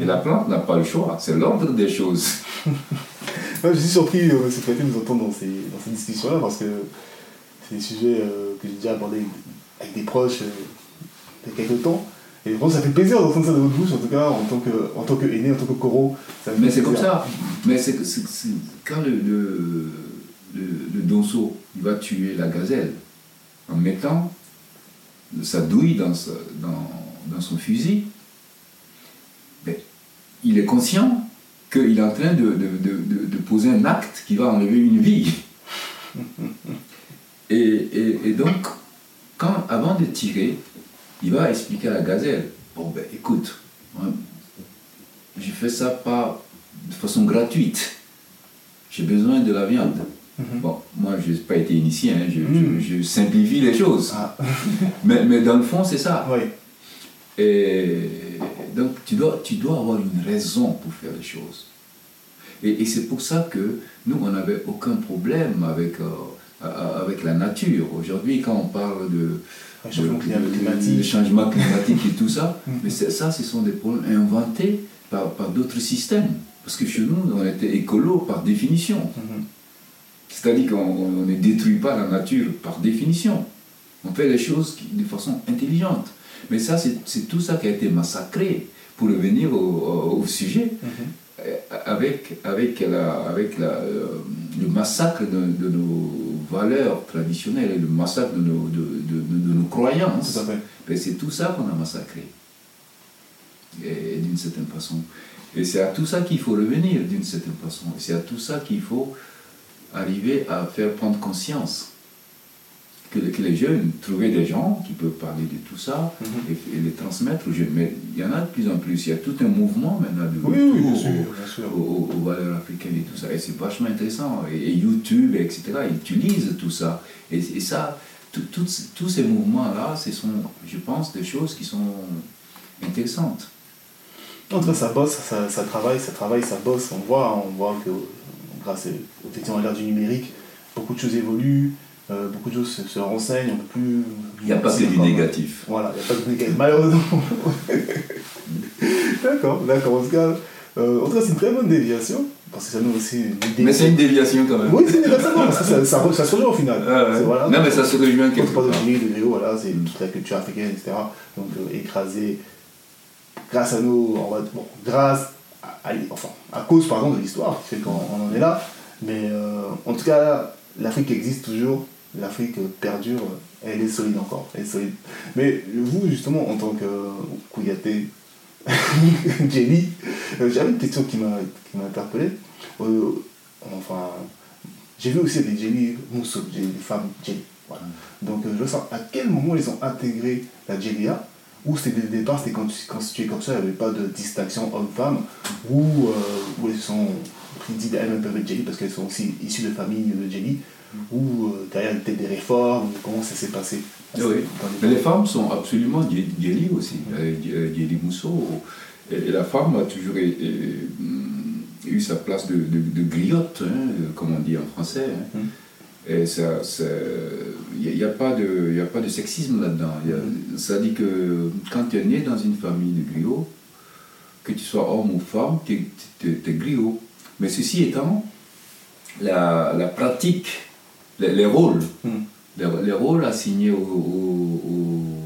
B: Et la plante n'a pas le choix, c'est l'ordre des choses.
A: Je suis surpris, euh, ce de nous entendre dans ces, dans ces discussions-là parce que c'est des sujets euh, que j'ai déjà abordés avec des proches euh, il y a quelques temps. Et vraiment, ça fait plaisir d'entendre ça de votre bouche, en tout cas, en tant que, en tant que aîné, en tant que coro. ça me fait
B: Mais c'est comme ça. Mais c'est que- quand le, le, le, le donceau il va tuer la gazelle en mettant sa douille dans, son fusil, ben, il est conscient qu'il est en train de, de, de, de- de poser un acte qui va enlever une vie. Et, donc, avant de tirer, il va expliquer à la gazelle, bon ben écoute, hein, je fais ça pas de façon gratuite. J'ai besoin de la viande.
A: Mhm.
B: Bon, moi, je n'ai pas été initié, hein, je,
A: Mm.
B: je- je simplifie les choses.
A: Ah,
B: Mais, mais dans le fond, c'est ça.
A: oui.
B: Et donc, tu dois, tu dois avoir une raison pour faire les choses. Et, et c'est pour ça que nous, on n'avait aucun problème avec, euh, avec la nature. Aujourd'hui, quand on parle de,
A: climatique.
B: changement climatique et tout ça,
A: Mhm.
B: mais ça, ce sont des problèmes inventés par, par d'autres systèmes. Parce que chez nous, on était écolo par définition. C'est-à-dire qu'on on ne détruit pas la nature par définition. On fait les choses de façon intelligente. Mais ça, c'est tout ça qui a été massacré pour revenir au, sujet,
A: Mhm.
B: euh, avec, avec, la- avec la, euh, le massacre de, de nos valeurs traditionnelles et le massacre de nos, de, de- nos croyances. Ben, c'est tout ça qu'on a massacré. Et d'une certaine façon. Et c'est à tout ça qu'il faut revenir d'une certaine façon. Et c'est à tout ça qu'il faut arriver à faire prendre conscience. Que, que les jeunes, trouver des gens qui peuvent parler de tout ça
A: Mhm.
B: et, et les transmettre aux jeunes. Mais il y en a de plus en plus. Il y a tout un mouvement maintenant de
A: Oui, oui, bien sûr,
B: au-
A: bien sûr.
B: aux, aux- aux valeurs africaines et tout ça. Et c'est vachement intéressant. Et, et YouTube, etc., ils utilisent tout ça. Et, et ça, tout- tous ces mouvements-là, ce sont, je pense, des choses qui sont intéressantes.
A: En tout cas, ça bosse, ça, ça travaille, ça travaille, ça bosse. On voit, on voit que grâce à l'ère du numérique, beaucoup de choses évoluent, euh, beaucoup de choses se, se renseignent, on peut plus...
B: Il n'y a pas que du négatif.
A: Voilà, il n'y a pas de négatif, malheureusement. d'accord, d'accord. En tout cas, euh, en tout cas, c'est une très bonne déviation, parce que ça nous aussi une.
B: Mais c'est une déviation quand même.
A: Oui, c'est une déviation, parce que ça, ça, ça se rejoint au final.
B: Ah ouais.
A: C'est- voilà.
B: Non, mais ça se rejoint
A: Quand
B: quelque
A: on parle de
B: part.
A: Guinée, de Gréo, voilà, c'est toute la culture africaine, etc. Donc euh, écrasé grâce à nous, on va, bon, grâce à, enfin, à cause pardon, de l'histoire, fait qu'on on en est là. Mais euh, en tout cas, l'Afrique existe toujours, l'Afrique perdure, elle est solide encore, elle est solide. Mais vous, justement, en tant que Kouyaté, Jelly, euh, j'avais une question qui m'a interpellé. Euh, enfin, j'ai vu aussi des Jelly Mousso, j'ai des femmes Jelly. Voilà. Donc euh, je veux savoir à quel moment ils ont intégré la Jelia ou c'était le départ, c'était quand tu- constitué comme ça, il n'y avait pas de distinction homme-femme, ou euh, où elles sont dit elles-mêmes peuvent être Jelly parce qu'elles sont aussi issues de familles de Jelly, ou euh, derrière il y a peut-être des réformes, comment ça s'est passé?
B: Oui.
A: les-
B: Mais les femmes sont absolument Djeli aussi. Euh, Djeli Mousso. Et et la femme a toujours eu sa place de, de- de griotte, hein, comme on dit en français. hein.
A: Mm.
B: Et ça, il n'y a, pas de, y a pas de sexisme là-dedans. Ça dit que quand tu es né dans une famille de griots, que tu sois homme ou femme, tu es, griot. Mais ceci étant, la, la pratique, les, rôles, hmm. les, rôles assignés aux,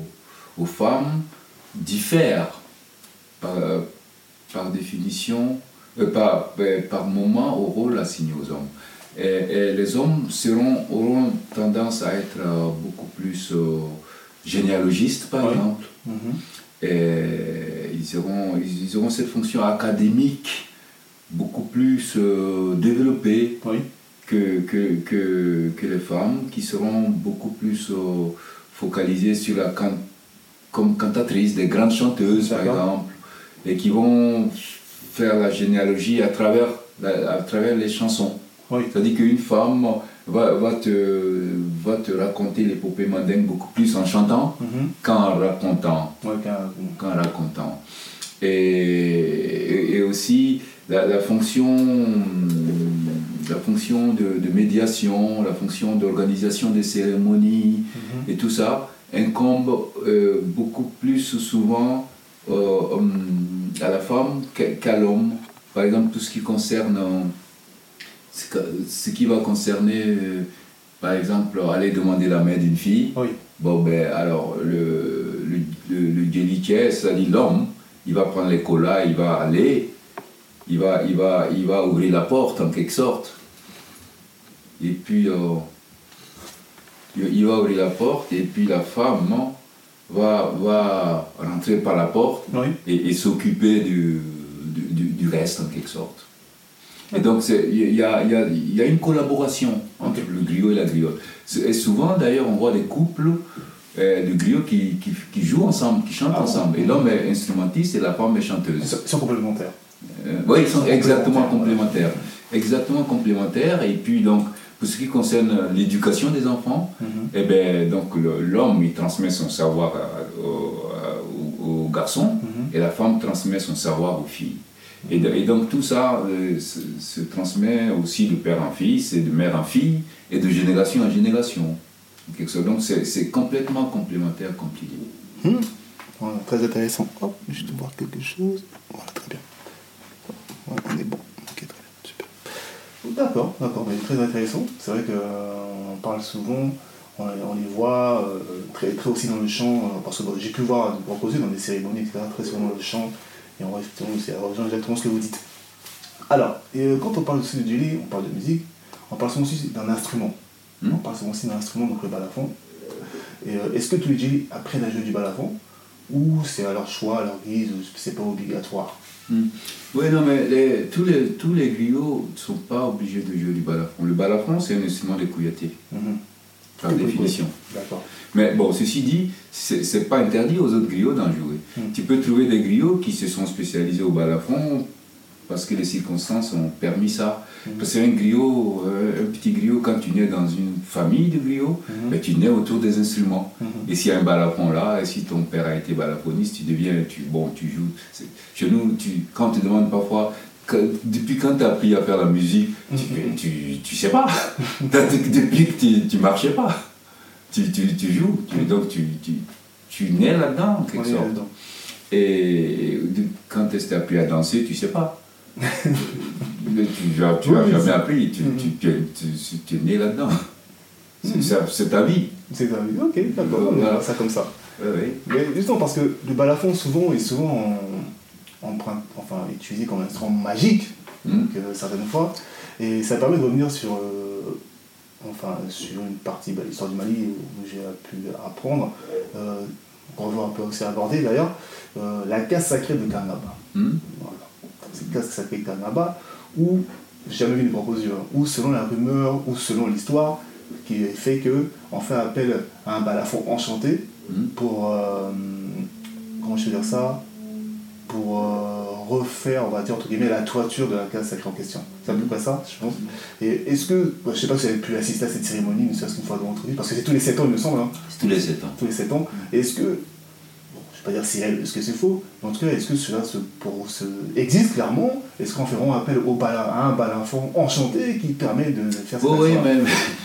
B: aux, femmes diffèrent par, par définition, euh, par, par moment au rôle assigné aux hommes. Et, les hommes seront, auront tendance à être euh, beaucoup plus euh, généalogistes, par exemple. Mm-hmm. Et ils auront, ils auront cette fonction académique beaucoup plus euh, développée que, que, que, que, les femmes, qui seront beaucoup plus focalisées sur la comme cantatrices, des grandes chanteuses, par exemple, et qui vont faire la généalogie à travers, à travers les chansons. C'est-à-dire qu'une femme va, va, te, va te raconter l'épopée mandingue beaucoup plus en chantant mhm. qu'en racontant. qu'en racontant. Et, et, aussi la, la, fonction, la fonction de, de médiation, la fonction d'organisation des cérémonies mhm. et tout ça incombe euh, beaucoup plus souvent euh, à la femme qu'à l'homme. Par exemple, tout ce qui concerne ce qui va concerner, euh, par exemple, aller demander la main d'une fille, bon, ben, alors, le, le, le, c'est-à-dire l'homme, il va prendre les colas, il va aller, il va, il, va, il va ouvrir la porte en quelque sorte. Et puis, euh, il va ouvrir la porte, et puis la femme va, va rentrer par la porte et, s'occuper du, du, du, reste en quelque sorte. Et donc, il y a, y, a, y a, une collaboration entre le griot et la griotte. Et souvent, d'ailleurs, on voit des couples euh, de griots qui, qui, qui, jouent ensemble, qui chantent ah ensemble. Et l'homme est instrumentiste et la femme est chanteuse.
A: Ils sont complémentaires.
B: Euh, oui, ils sont exactement complémentaires. Exactement complémentaires. Et puis, donc, pour ce qui concerne l'éducation des enfants, mm -hmm. eh ben, donc l'homme, il transmet son savoir aux, garçons mhm. et la femme transmet son savoir aux filles. Et, donc tout ça euh, se, transmet aussi de père en fils et de mère en fille et de génération en génération. Donc c'est complètement complémentaire, compliqué.
A: Hmm. très intéressant. Hop, juste voir quelque chose. Voilà, très bien. on est bon. Ok, très bien, super. D'accord, d'accord, très intéressant. C'est vrai qu'on euh, parle souvent, on, les voit euh, très, très aussi dans le chant, parce que j'ai pu voir proposer dans des cérémonies, etc., très souvent dans le chant et on rejoint exactement ce que vous dites. Alors, euh, quand on parle aussi de Julie, on parle de musique, on parle aussi d'un instrument. Hmm? On parle aussi d'un instrument, donc le balafon. Euh, est-ce que tous les Julie apprennent à jouer du balafon? Ou c'est à leur choix, à leur guise, ou c'est pas obligatoire?
B: Hmm. Oui, non, mais tous, les, tous les griots ne sont pas obligés de jouer du balafon. Le balafon, c'est un instrument de couillaté, mhm. par définition. D'accord. Mais bon, ceci dit, c'est pas interdit aux autres griots d'en jouer. Hmm. Tu peux trouver des griots qui se sont spécialisés au balafon parce que les circonstances ont permis ça. Hmm. Parce que un griot, euh, un petit griot, quand tu nais dans une famille de griots, hmm. ben, tu nais autour des instruments. Et s'il y a un balafon là, et si ton père a été balafoniste, tu deviens, tu, bon, tu joues. Chez nous, tu, quand tu demandes parfois depuis quand tu as appris à faire la musique, tu, tu, sais pas. depuis que tu, tu marchais pas tu, tu, tu joues, donc tu, tu, tu nais là-dedans en quelque sorte. Et quand est-ce que tu as appris à danser, tu sais pas. tu n'as tu jamais appris, tu, tu, tu, tu, es né là-dedans. C'est ta vie.
A: C'est ta vie, ok, d'accord, on va ça comme ça.
B: oui.
A: Mais justement, parce que le balafon, souvent, est souvent enfin, utilisé comme un instrument magique, hmm. donc, euh, certaines fois, et ça permet de revenir sur euh, enfin sur une partie, bah, l'histoire du Mali où j'ai pu apprendre, euh, qu'on va un peu aussi aborder d'ailleurs, euh, la casse sacrée de Kanaba. Hmm. Voilà. Cette casse sacrée de Kanaba, où, j'ai jamais vu une proposition, où selon la rumeur, ou selon l'histoire, qui fait que on fait appel à un balafon enchanté hmm. pour, euh, comment je vais dire ça, pour euh, refaire, on va dire, entre guillemets, la toiture de la case sacrée en question. C'est à peu près ça, je pense. Et est-ce que, je je sais pas si vous avez pu assister à cette cérémonie, une seule qu'une fois dans votre vie, parce que c'est tous les 7 ans, il me semble. Hein.
B: C'est tous les 7 ans.
A: Tous les 7 ans. Est-ce que, bon, je sais pas dire si est-ce que c'est faux, mais en tout cas, est-ce que cela se, pour, se, existe clairement? Est-ce qu'on fait vraiment appel au bal, à un balafon enchanté qui permet de faire ça
B: Oui, oui, mais.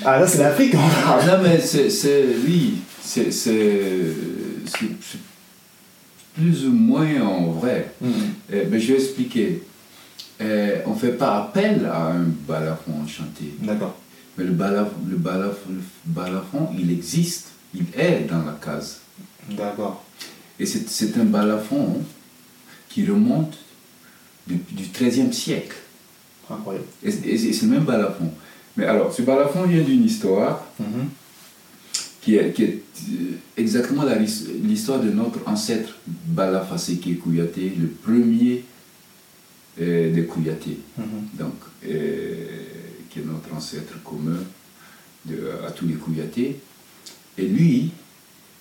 A: Ah là, c'est l'Afrique, on parle.
B: Non, mais c'est. Oui, c'est plus ou moins en vrai.
A: Mhm.
B: Eh, mais je vais expliquer. Eh, on ne fait pas appel à un balafon enchanté.
A: D'accord.
B: Mais le balafon, le, balafon, le balafon, il existe. Il est dans la case.
A: D'accord.
B: Et c'est un balafon qui remonte du, du 13e siècle.
A: Incroyable.
B: Et, c'est- et c'est c'est le même balafon. Mais alors, ce balafon vient d'une histoire
A: Mhm.
B: Qui est, qui est, euh, exactement l'histoire de notre ancêtre Balafaseke Kouyaté, le premier euh, des Kouyaté,
A: Mhm.
B: donc, euh, qui est notre ancêtre commun de, à tous les Kouyatés. Et lui,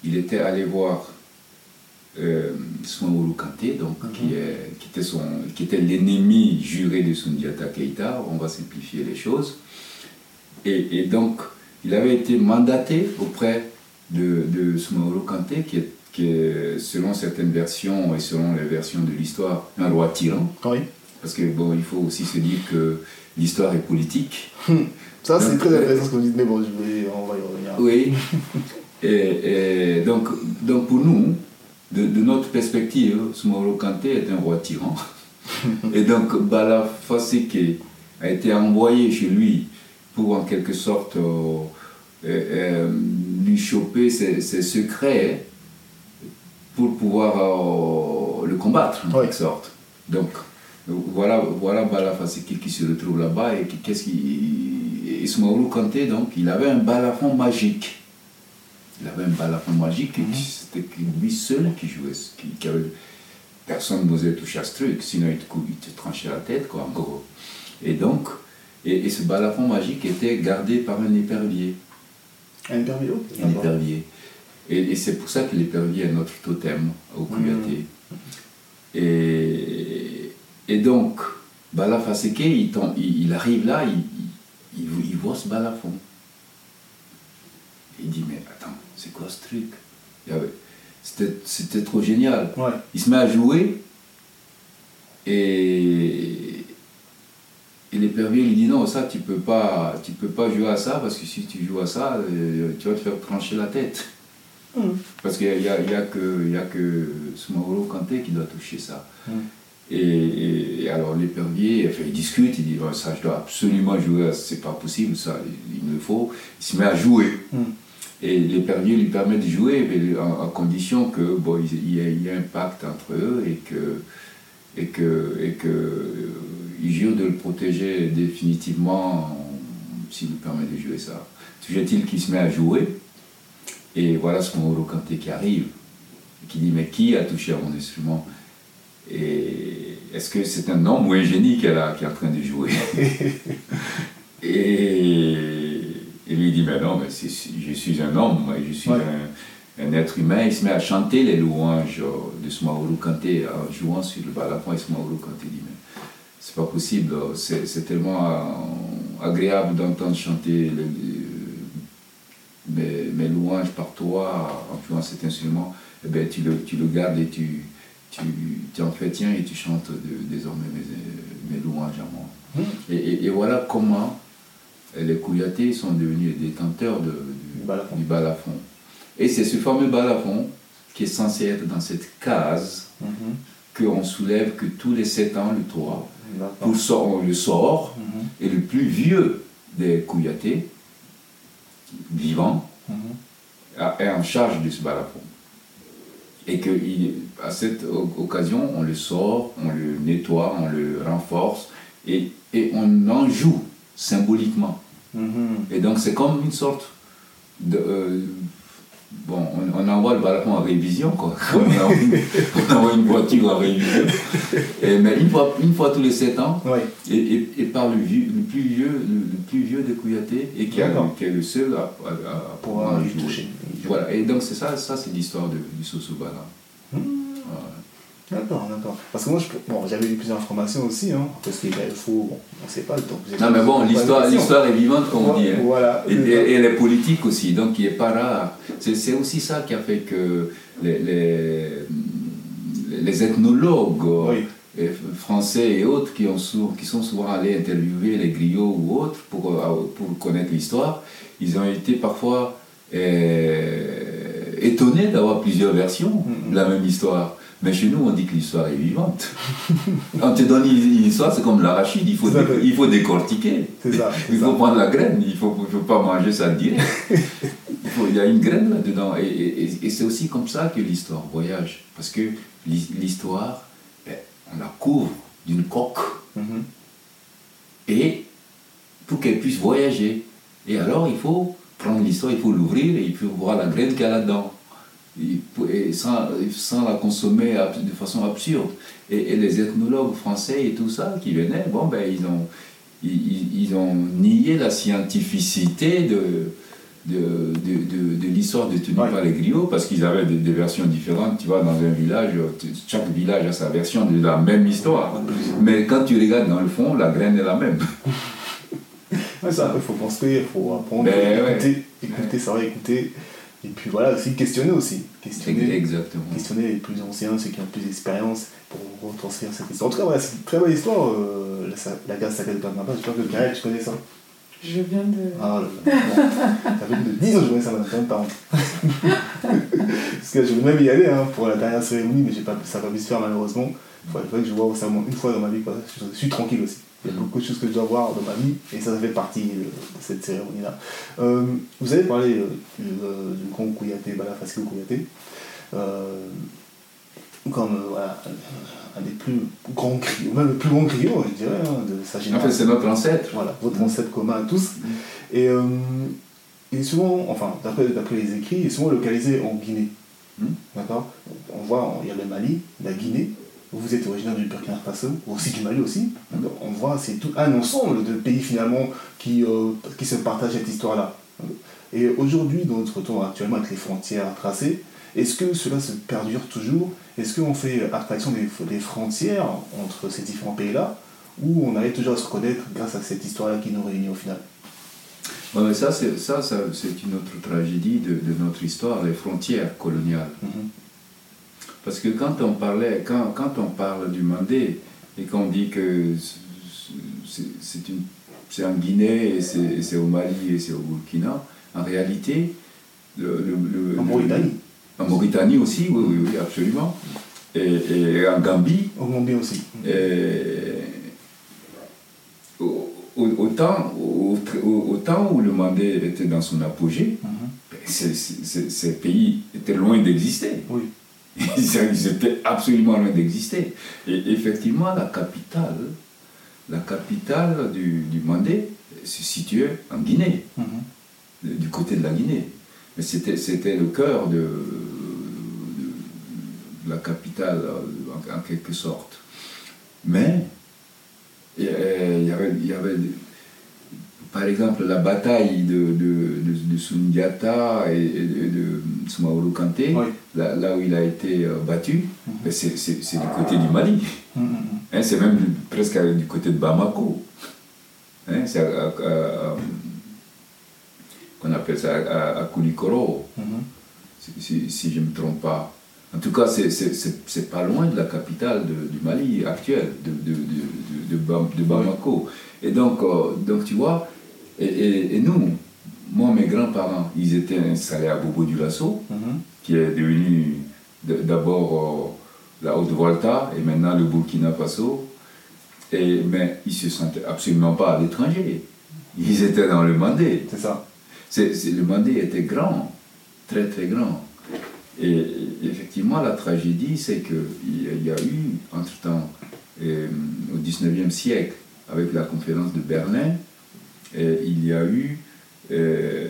B: il était allé voir euh, Kanté, donc,
A: Mhm.
B: qui, est, qui était, son- qui était l'ennemi juré de Sundiata Keita, on va simplifier les choses. Et, et donc, il avait été mandaté auprès de, de Soumaoro Kanté, qui est, qui est, selon certaines versions et selon les versions de l'histoire, un roi tyran.
A: Oui.
B: Parce que bon, il faut aussi se dire que l'histoire est politique.
A: Ça, c'est très
B: euh,
A: intéressant ce que vous dites, mais bon, je vais, on va y revenir.
B: Oui. et, et donc, donc pour nous, de, de notre perspective, Soumaoro Kanté est un roi tyran. et donc Bala Faseke a été envoyé chez lui pour en quelque sorte euh, euh, euh, lui choper ses, ses secrets pour pouvoir le combattre en
A: Oui.
B: quelque sorte. Donc voilà, voilà Bala Faseke qui se retrouve là-bas et qu'est-ce qui Soumaoro Kanté donc il avait un balafon magique. Il avait un balafon magique et
A: Mhm.
B: c'était lui seul qui jouait, qui, qui avait personne n'osait toucher à ce truc, sinon il te, il te tranchait la tête, quoi, en gros. Et donc, et, et ce balafon magique était gardé par un épervier.
A: Un interview
B: Un épervier. Et, et c'est pour ça que l'épervier est notre totem au Kouyaté. Et, et donc, Bala Faseke, il, il, il arrive là, il, il, voit ce balafon. Il dit, mais attends, c'est quoi ce truc? C'était c'était trop génial.
A: Ouais.
B: Il se met à jouer et, et l'épervier lui dit non, ça tu peux pas, tu peux pas jouer à ça parce que si tu joues à ça, euh, tu vas te faire trancher la tête.
A: Mhm.
B: Parce qu'il n'y a, il y a que, il y a que Soumaoro Kanté qui doit toucher ça.
A: Mhm.
B: Et, et- et alors l'épervier, enfin, il discute, il dit ça je dois absolument jouer, à- c'est pas possible, ça il, me le faut. Il se met à jouer.
A: Mhm.
B: Et l'épervier lui permet de jouer, mais en, en condition que bon, il y, ait, il y ait un pacte entre eux et que et que et que euh, il jure de le protéger définitivement s'il lui permet de jouer ça. Toujours est-il qu'il se met à jouer. Et voilà ce Mauro Kanté qui arrive. Qui dit mais qui a touché à mon instrument? Et est-ce que c'est un homme ou un génie qui est qui en train de jouer? Et, et lui dit mais non mais je suis un homme moi, je suis
A: Ouais.
B: un, un être humain. Il se met à chanter les louanges de Soumaoro Kanté en jouant sur le balafon et Soumaoro Kanté dit mais c'est pas possible c'est tellement euh, agréable d'entendre chanter les- mes, mes louanges par toi en jouant cet instrument eh ben, tu, le, tu le gardes et tu, tu, tu entretiens et tu chantes de- désormais mes, mes louanges à moi
A: Mhm.
B: et, et- et voilà comment les Kouyatés sont devenus les détenteurs de- du,
A: Du balafon.
B: du balafon. Et c'est ce fameux balafon qui est censé être dans cette case
A: Mhm.
B: Qu'on soulève que tous les sept ans, le 3.
A: D'accord.
B: Pour ça, on le sort,
A: Mhm.
B: et le plus vieux des Kouyatés, vivant,
A: Mhm.
B: est en charge de ce balafon. Et qu'à cette o- occasion, on le sort, on le nettoie, on le renforce, et, et on en joue symboliquement.
A: Mhm.
B: Et donc c'est comme une sorte de... euh, bon, on, on envoie le balafon en révision, quoi. on, envoie, on envoie une voiture en révision. Et, mais une fois, une fois tous les sept ans,
A: Ouais.
B: et, et, et par le, vieux, le plus vieux, le, plus vieux des Kouyatés, et qui, a-
A: D'accord.
B: qui est le seul à, à, à
A: Pour
B: pouvoir jouer.
A: toucher.
B: Voilà, et donc c'est ça, ça c'est l'histoire de- du Sosobala.
A: Mhm.
B: Voilà.
A: D'accord, d'accord. Parce que moi, je- bon, j'avais lu plusieurs informations aussi, hein, parce qu'il est faux, bon, on ne sait pas. Donc
B: Non mais bon, l'histoire, est vivante comme on dit. hein.
A: Voilà.
B: Et, et- elle est politique aussi, donc il n'est pas rare. C'est, aussi ça qui a fait que les, les- les ethnologues
A: Oui.
B: français et autres qui, ont qui sont souvent allés interviewer les griots ou autres pour, euh, pour connaître l'histoire, ils ont été parfois euh, étonnés d'avoir plusieurs versions de la même histoire. Mais chez nous, on dit que l'histoire est vivante. on te donne une histoire, c'est comme l'arachide, il faut, dé- il faut décortiquer.
A: Ça.
B: Il
A: ça.
B: faut prendre la graine, il ne faut, faut pas manger ça direct. Il, faut- il y a une graine là-dedans. Et, et- et- et c'est aussi comme ça que l'histoire voyage. Parce que l'hi- l'histoire, ben, on la couvre d'une coque.
A: Mhm.
B: Et pour qu'elle puisse voyager. Et alors, il faut prendre l'histoire, il faut l'ouvrir et il faut voir la graine qu'il y a là-dedans. Et sans, sans la consommer de façon absurde. Et, et les ethnologues français et tout ça qui venaient, bon, ben, ils, ont, ils, ont nié la scientificité de, de, de, de- de l'histoire détenue
A: Ouais.
B: par les griots parce qu'ils avaient des, des versions différentes. Tu vois, dans un village, chaque village a sa version de la même histoire. Mais quand tu regardes dans le fond, la graine est la même.
A: Ouais, ça, il faut construire, il faut apprendre,
B: Ben, ouais.
A: écouter, écouter, ça va écouter. Et puis voilà, aussi questionner aussi. Questionner,
B: Exactement.
A: questionner les plus anciens, ceux qui ont plus d'expérience pour retranscrire cette histoire. En tout cas, voilà, c'est une très belle histoire, euh, la, la gare sacrée de Bernabas. J'espère que Gaël, tu connais ça.
C: Je viens de.
A: Ah là là. Ça fait plus de 10 ans que je connais ça maintenant, par contre. Parce que je voulais même y aller hein, pour la dernière cérémonie, mais j'ai pas, ça n'a pas pu se faire malheureusement. Il faudrait que je vois au moins une fois dans ma vie. Quoi. Je, je suis tranquille aussi. Il y a beaucoup de choses que je dois voir dans ma vie et ça, ça fait partie euh, de cette cérémonie-là. Euh, vous avez parlé euh, du, du grand Kouyaté, Bala Fasilo Kouyaté, euh, comme voilà, un, des plus grands griots, même le plus grand griot, je dirais, hein, de sa
B: En
A: génération.
B: fait, c'est notre ancêtre.
A: Voilà, votre ancêtre commun à tous. Et euh, il est souvent, enfin, d'après d'après les écrits, il est souvent localisé en Guinée.
B: Hmm.
A: D'accord? On voit, il y a le Mali, la Guinée. Vous êtes originaire du Burkina Faso, aussi du Mali aussi. On voit, c'est tout un ensemble de pays finalement qui, euh, qui se partagent cette histoire-là. Et aujourd'hui, dans notre temps actuellement, avec les frontières tracées, est-ce que cela se perdure toujours? Est-ce qu'on fait abstraction des, des frontières entre ces différents pays-là? Ou on arrive toujours à se reconnaître grâce à cette histoire-là qui nous réunit au final?
B: Ouais, mais ça, c'est, ça, ça, c'est une autre tragédie de, de notre histoire, les frontières coloniales.
A: Mhm.
B: Parce que quand on, parlait, quand, quand on parle du Mandé et qu'on dit que c'est, en Guinée et c'est, au Mali et c'est au Burkina, en réalité, le, le- le-
A: En Mauritanie,
B: en Mauritanie aussi, oui, oui, oui, absolument. Et, et en Gambie,
A: au Gambie aussi.
B: Et au, temps, au, au- au temps où le Mandé était dans son apogée,
A: Mhm.
B: ben, ces- ces ces pays étaient loin d'exister.
A: Oui.
B: Ils étaient absolument loin d'exister. Et effectivement, la capitale, la capitale du, du Mandé se situait en Guinée,
A: Mhm.
B: du côté de la Guinée. Mais c'était, le cœur de, la capitale, en, en quelque sorte. Mais il y avait, il y avait, par exemple, la bataille de, de, de, de Sundiata et, et de, Soumaoro Kanté,
A: Oui.
B: là, là où il a été euh, battu,
A: Mhm.
B: ben c'est, du côté du Mali.
A: Mhm, mhm.
B: Hein, c'est même presque du côté de Bamako. Hein, c'est à- qu'on appelle ça à, à Koulikoro,
A: Mhm.
B: si, si- si je ne me trompe pas. En tout cas, c'est- pas loin de la capitale du Mali actuel, de, de, de, de- de Bam- de Bamako. Et donc, euh, donc, tu vois, et, et- et nous, moi, mes grands-parents, ils étaient installés à Bobo du Lasso,
A: Mhm.
B: qui est devenu d'abord euh, la Haute-Volta et maintenant le Burkina Faso. Et, mais ils ne se sentaient absolument pas à l'étranger. Ils étaient dans le Mandé.
A: C'est ça.
B: C'est- le Mandé était grand, très très grand. Et, effectivement, la tragédie, c'est qu'il y, a- il y a eu, entre-temps, euh, au 19e siècle, avec la conférence de Berlin, euh, il y a eu euh,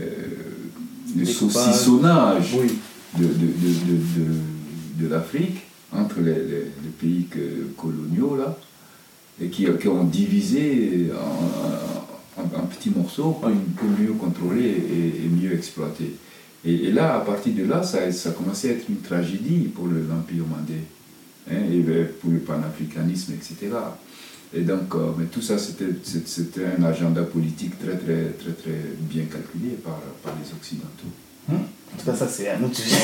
B: le saucissonnage
A: Oui.
B: de, de, l'Afrique entre les, les- les pays que- coloniaux là, et qui, qui ont divisé en, en- en petits morceaux pour, mieux contrôler et, et mieux exploiter. Et, et là, à partir de là, ça, ça a commencé à être une tragédie pour le- l'Empire mandé, hein, et pour le panafricanisme, etc. Et donc, euh, mais tout ça, c'était un agenda politique très, très, très, très bien calculé par, par les Occidentaux.
A: Mhm. En tout cas, ça, c'est un autre sujet.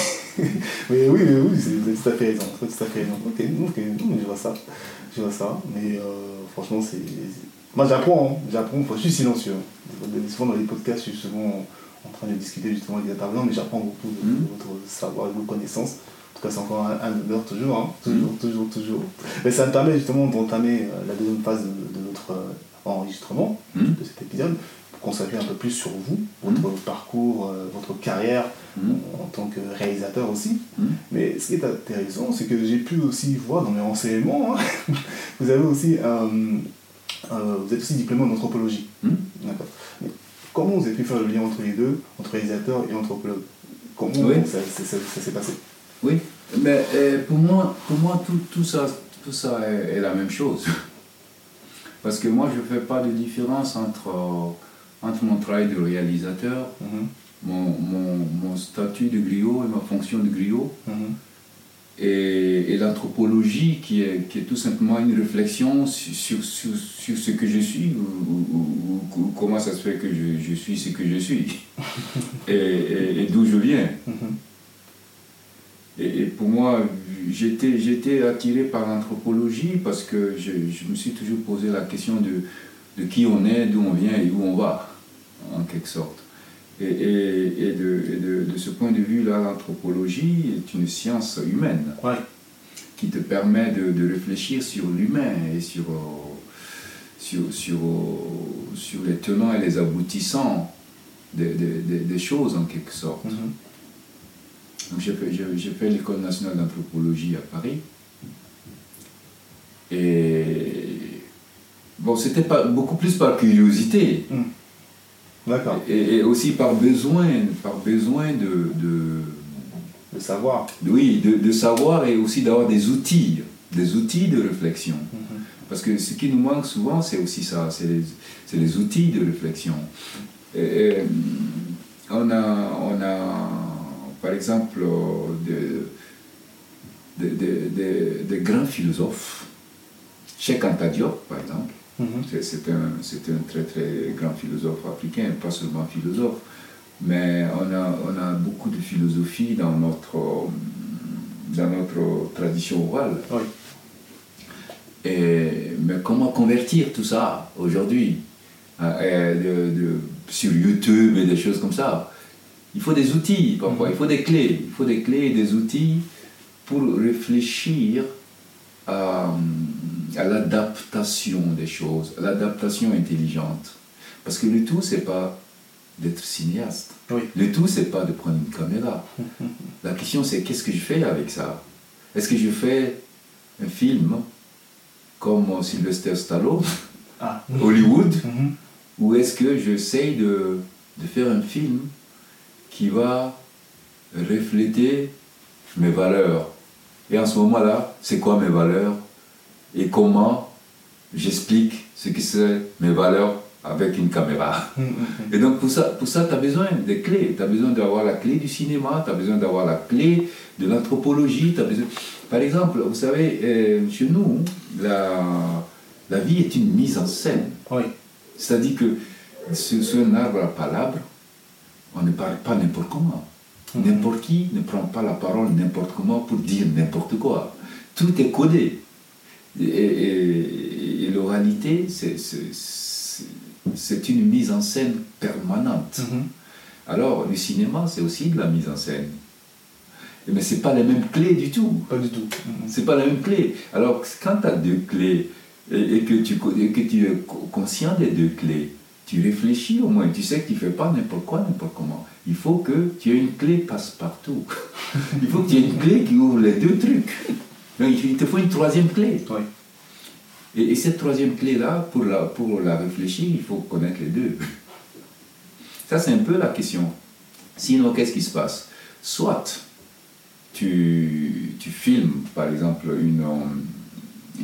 A: mais oui, oui, oui, vous avez tout à fait raison. Tout à fait raison. Ok, ok, je vois ça. Je vois ça. Mais euh, franchement, c'est. Moi, j'apprends. Hein. J'apprends. Je suis silencieux. Souvent, dans les podcasts, je suis souvent en train de discuter justement avec les intervenants, mais j'apprends beaucoup de,
B: Mhm.
A: votre savoir et de vos connaissances. En tout cas, c'est encore un, un honneur toujours, hein. toujours, toujours, toujours. Mais ça me permet justement d'entamer euh, la deuxième phase de, de notre euh, enregistrement
B: Mhm.
A: de cet épisode pour consacrer un peu plus sur vous, votre parcours, euh, votre carrière
B: Mhm.
A: en, en tant que réalisateur aussi.
B: Mhm.
A: Mais ce qui est intéressant, c'est que j'ai pu aussi voir dans mes renseignements, hein, vous avez aussi euh, vous êtes aussi diplômé en anthropologie.
B: Mhm.
A: D'accord. Mais comment vous avez pu faire le lien entre les deux, entre réalisateur et anthropologue Comment
B: Oui.
A: ça, ça- ça- ça s'est passé?
B: Oui, mais euh, pour moi, pour moi tout, tout ça, tout ça est, est la même chose. Parce que moi, je ne fais pas de différence entre, entre mon travail de réalisateur,
A: Mhm,
B: mon, mon, mon statut de griot et ma fonction de griot,
A: mhm,
B: et, et l'anthropologie qui est, qui est tout simplement une réflexion sur, sur, sur, ce que je suis, ou, ou- comment ça se fait que je, je suis ce que je suis, et, et- et d'où je viens.
A: mhm.
B: Et, et pour moi, j'étais, j'étais attiré par l'anthropologie parce que je, je me suis toujours posé la question de, de qui on est, d'où on vient et où on va, en quelque sorte. Et, et- et de, et de- de ce point de vue-là, l'anthropologie est une science humaine
A: Ouais.
B: qui te permet de, de réfléchir sur l'humain et sur, euh, sur, sur, euh, sur les tenants et les aboutissants des, des- des- des choses, en quelque sorte.
A: Mhm.
B: Donc j'ai fait, l'école nationale d'anthropologie à Paris. Et bon, c'était beaucoup plus par curiosité
A: D'accord.
B: et, et aussi par besoin, par besoin de, de,
A: savoir.
B: oui, de, de savoir et aussi d'avoir des outils, des outils de réflexion.
A: Mhm.
B: Parce que ce qui nous manque souvent, c'est aussi ça, c'est les, les outils de réflexion. Et, et, on, a, on a, par exemple, euh, des de, de- de- de grands philosophes. Cheikh Anta Diop, par exemple,
A: Mhm.
B: c'est c'est un, très très grand philosophe africain, pas seulement philosophe, mais on a, on a beaucoup de philosophie dans notre, dans notre tradition orale.
A: Oui.
B: Et, mais comment convertir tout ça aujourd'hui hein, sur YouTube et des choses comme ça? Il faut des outils parfois, il faut des clés, il faut des clés et des outils pour réfléchir à, à l'adaptation des choses, à l'adaptation intelligente. Parce que le tout, c'est pas d'être cinéaste.
A: Oui.
B: Le tout, c'est pas de prendre une caméra. La question, c'est qu'est-ce que je fais avec ça? Est-ce que je fais un film comme Sylvester Stallone,
A: Ah.
B: Hollywood,
A: Mhm.
B: ou est-ce que j'essaye de, de faire un film qui va refléter mes valeurs Et en ce moment-là, c'est quoi mes valeurs Et comment j'explique ce que c'est mes valeurs avec une caméra
A: Mhm, mhm.
B: et donc pour ça, pour ça tu as besoin des clés. Tu as besoin d'avoir la clé du cinéma, tu as besoin d'avoir la clé de l'anthropologie. besoin... Par exemple, vous savez, euh, chez nous, la, la vie est une mise en scène.
A: Oui.
B: C'est-à-dire que sur, un arbre à palabre, on ne parle pas n'importe comment.
A: Mhm.
B: N'importe qui ne prend pas la parole n'importe comment pour dire n'importe quoi. Tout est codé. Et, et- et l'oralité, c'est- une mise en scène permanente.
A: Mhm.
B: Alors, le cinéma, c'est aussi de la mise en scène. Mais ce n'est pas les mêmes clés du tout.
A: Pas du tout. Mhm.
B: C'est pas la même clé. Alors, quand tu as deux clés et, et que, tu, que tu es co- conscient des deux clés, tu réfléchis au moins. Tu sais que tu ne fais pas n'importe quoi, n'importe comment. Il faut que tu aies une clé passe-partout. Il faut que tu aies une clé qui ouvre les deux trucs. Donc, il te faut une troisième clé.
A: Oui.
B: Et, et cette troisième clé-là, pour la, pour la réfléchir, il faut connaître les deux. Ça, c'est un peu la question. Sinon, qu'est-ce qui se passe? Soit tu, tu filmes, par exemple, une,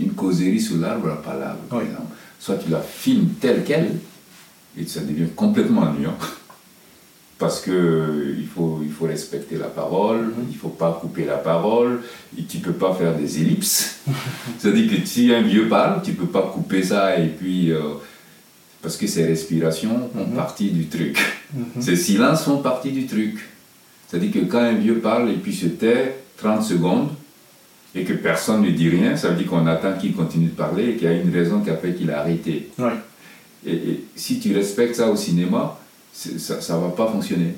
B: une causerie sous l'arbre à palabre, par exemple. soit tu la filmes telle qu'elle, et ça devient complètement ennuyant. Parce que il faut, il faut respecter la parole,
A: Mhm.
B: il ne faut pas couper la parole, et tu ne peux pas faire des ellipses. C'est-à-dire que si un vieux parle, tu ne peux pas couper ça et puis. euh, parce que ces respirations font
A: Mhm.
B: partie du truc.
A: Mhm.
B: Ces silences font partie du truc. C'est-à-dire que quand un vieux parle et puis se tait 30 secondes, et que personne ne dit rien, ça veut dire qu'on attend qu'il continue de parler et qu'il y a une raison qui a fait qu'il a arrêté.
A: Ouais.
B: Et, si tu respectes ça au cinéma, ça ne va pas fonctionner.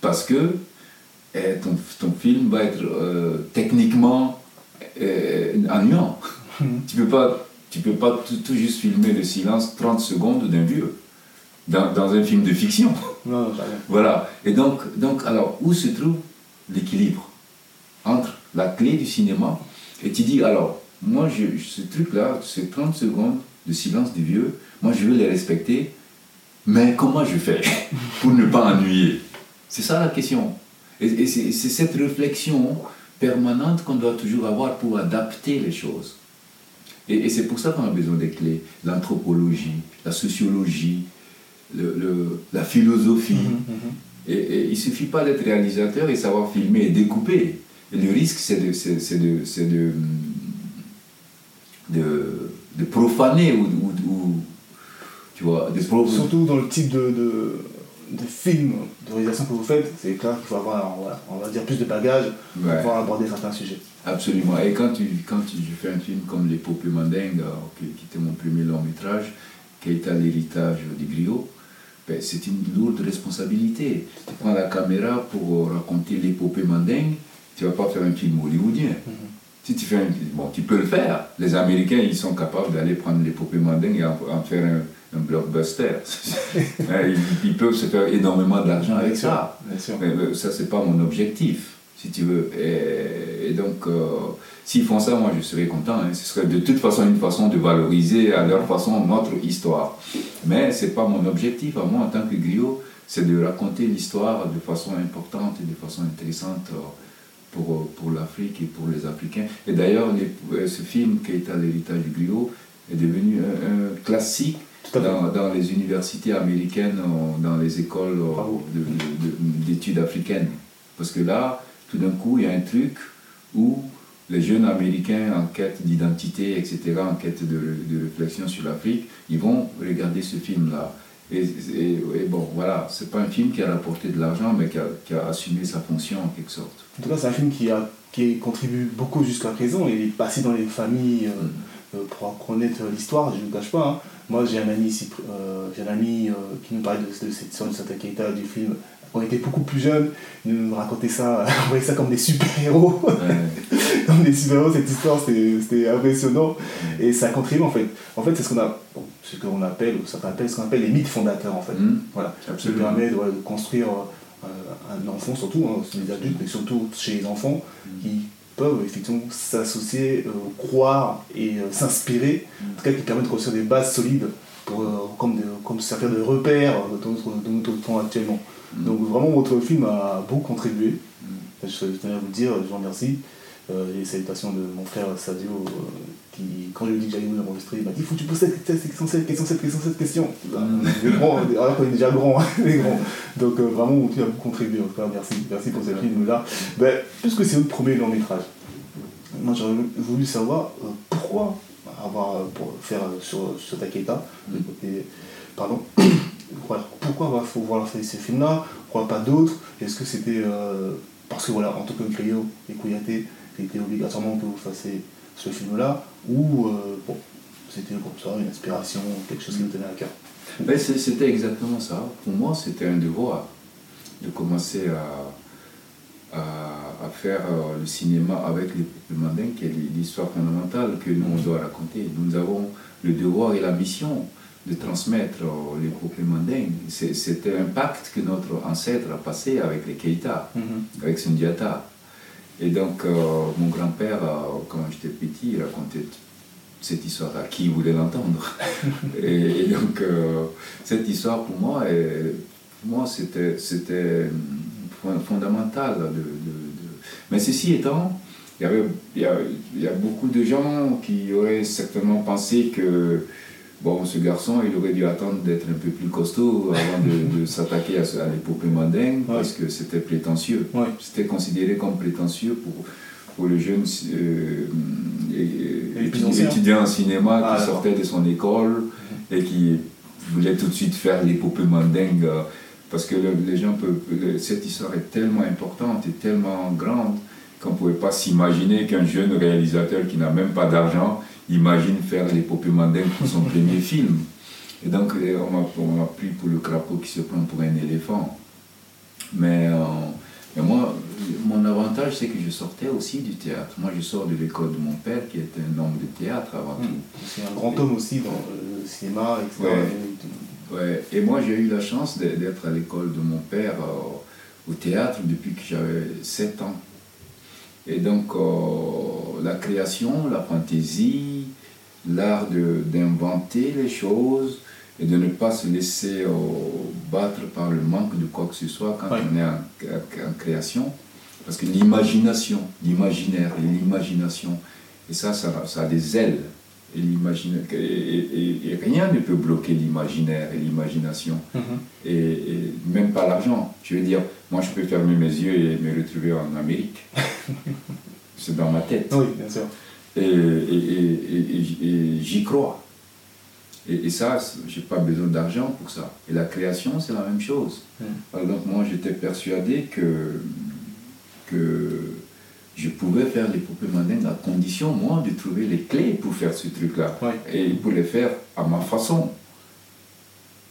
B: Parce que eh, ton, ton, film va être euh, techniquement euh, ennuyant. Tu ne peux pas, tu peux pas tout, juste filmer le silence 30 secondes d'un vieux. Dans, dans, un film de fiction.
A: Non,
B: voilà. Et donc, donc, alors, où se trouve l'équilibre entre la clé du cinéma et tu dis, alors, moi, je, ce truc-là, ces 30 secondes de silence du vieux, moi, je veux les respecter, mais comment je fais pour ne pas ennuyer? C'est ça la question. Et, c'est cette réflexion permanente qu'on doit toujours avoir pour adapter les choses. Et, c'est pour ça qu'on a besoin des clés. L'anthropologie, la sociologie, le, la philosophie. Mm-hmm, mm-hmm. Et, il ne suffit pas d'être réalisateur et savoir filmer et découper. le risque, c'est de, de, de, de, de, profaner ou, ou, tu vois,
A: Surtout dans le type de, de, de, film, de réalisation que vous faites, c'est clair qu'il faut avoir, on va dire, plus de bagages pour pouvoir aborder certains sujets.
B: Absolument. Et quand tu, quand tu fais un film comme L'épopée mandingue, qui, était mon premier long métrage, qui est à l'héritage du griot, ben, c'est une lourde responsabilité. Tu prends la caméra pour raconter l'épopée mandingue, tu ne vas pas faire un film hollywoodien. Mhm. Si tu fais un, bon, tu peux le faire. Les Américains, ils sont capables d'aller prendre l'épopée mandingue et en faire un, un blockbuster. Hein, ils, peuvent se faire énormément d'argent avec ça. Mais euh, ça, c'est pas mon objectif, si tu veux. Et, donc, euh, s'ils font ça, moi, je serais content. Hein. Ce serait de toute façon une façon de valoriser à leur façon notre histoire. Mais c'est pas mon objectif, à moi, en tant que griot, c'est de raconter l'histoire de façon importante et de façon intéressante euh, pour, pour l'Afrique et pour les Africains. Et d'ailleurs, ce film qui est à l'héritage du griot est devenu un classique dans, les universités américaines, dans les écoles d'études africaines. Parce que là, tout d'un coup, il y a un truc où les jeunes Américains en quête d'identité, etc., en quête de, réflexion sur l'Afrique, ils vont regarder ce film-là. Et, bon, voilà, c'est pas un film qui a rapporté de l'argent, mais qui a, assumé sa fonction en quelque sorte.
A: En tout cas, c'est un film qui, a, qui contribue beaucoup jusqu'à présent. Il est passé dans les familles euh, mm. Euh, pour connaître l'histoire, je ne le cache pas. Hein. Moi, j'ai un ami ici, euh, j'ai un ami euh, qui nous parlait de, cette histoire de Santa Keita, du film. On était beaucoup plus jeunes, il nous racontait ça, on voyait ça comme des super-héros. comme des super-héros, cette histoire, c'était impressionnant. Et ça contribue en fait. En fait, c'est ce qu'on a, ce qu'on appelle, ou ça appelle ce qu'on appelle les mythes fondateurs en fait. Mmh. Voilà. Ça permet de, construire euh, un enfant, surtout, hein, les adultes, mais surtout chez les enfants, mmh. qui peuvent effectivement s'associer, euh, croire et euh, s'inspirer, en tout cas qui permettent de construire des bases solides pour, euh, comme, de, comme servir de repères de notre, de notre temps actuellement. Mm. Donc vraiment votre film a beaucoup contribué. Mm. Je tenais à vous dire, je vous remercie. les salutations de mon frère Sadio, qui, quand je lui ai dit que j'allais vous enregistrer, il m'a dit il faut que tu poses cette question, cette question, cette question, cette question. Mm. alors qu'on est déjà grand, les grands. Donc vraiment, tu as beaucoup contribué. En tout cas, merci. Merci pour ce film-là. Ben, puisque c'est votre premier long métrage, moi j'aurais voulu savoir euh, pourquoi avoir euh, pour faire euh, sur, sur Taketa, mm. pardon, pourquoi avoir faut voir ces films-là, pourquoi pas d'autres? Est-ce que c'était parce que voilà, en tant que griot et Kouyaté, c'était obligatoirement que vous fassiez ce film-là, ou bon, c'était comme ça, une inspiration, quelque chose qui vous tenait à cœur
B: ben, C'était exactement ça. Pour moi, c'était un devoir de commencer à à, faire euh, le cinéma avec le mandingue, qui est l'histoire fondamentale que nous, on doit raconter. Nous avons le devoir et la mission de transmettre euh, les peuples mandingues. C'était un pacte que notre ancêtre a passé avec les Keita, mm-hmm. avec Sundiata. Et donc, euh, mon grand-père, quand j'étais petit, il racontait cette histoire à qui voulait l'entendre. et, donc, cette histoire, pour moi, pour moi c'était fondamental. De, Mais ceci étant, il y, avait, il, y a, beaucoup de gens qui auraient certainement pensé que bon, ce garçon, il aurait dû attendre d'être un peu plus costaud avant de, s'attaquer à, à l'épopée mandingue, parce que c'était prétentieux. C'était considéré comme prétentieux pour, pour le jeune euh, étudiant en cinéma qui ah, sortait de son école et qui voulait tout de suite faire l'épopée mandingue. Parce que le- les gens peuvent. cette histoire est tellement importante et tellement grande qu'on ne pouvait pas s'imaginer qu'un jeune réalisateur qui n'a même pas d'argent imagine faire l'épopée mandingue pour son premier film. Et donc, euh, on m'a pris pour le crapaud qui se prend pour un éléphant. Mais, euh, mais moi, mon avantage, c'est que je sortais aussi du théâtre. Moi, je sors de l'école de mon père, qui était un homme de théâtre avant tout.
A: C'est un grand homme aussi dans le cinéma, etc.
B: Ouais. Ouais, et moi j'ai eu la chance d'être à l'école de mon père euh, au théâtre depuis que j'avais 7 ans. Et donc euh, la création, la fantaisie, l'art de- d'inventer les choses et de ne pas se laisser euh, battre par le manque de quoi que ce soit quand
A: Ouais.
B: on est en, en création. Parce que l'imagination, l'imaginaire et l'imagination, et ça, ça, ça a des ailes. Et, et, et- et rien ne peut bloquer l'imaginaire et l'imagination.
A: Mhm.
B: Et, et même pas l'argent. Je veux dire, moi je peux fermer mes yeux et me retrouver en Amérique. C'est dans ma tête.
A: Oui, bien sûr.
B: Et, et- et- et- et j'y crois. Et, ça, c'est- j'ai pas besoin d'argent pour ça. Et la création, c'est la même chose. Alors, donc moi, j'étais persuadé que, que je pouvais faire l'épopée mandingue à condition, moi, de trouver les clés pour faire ce truc-là.
A: Ouais.
B: Et pour les faire à ma façon.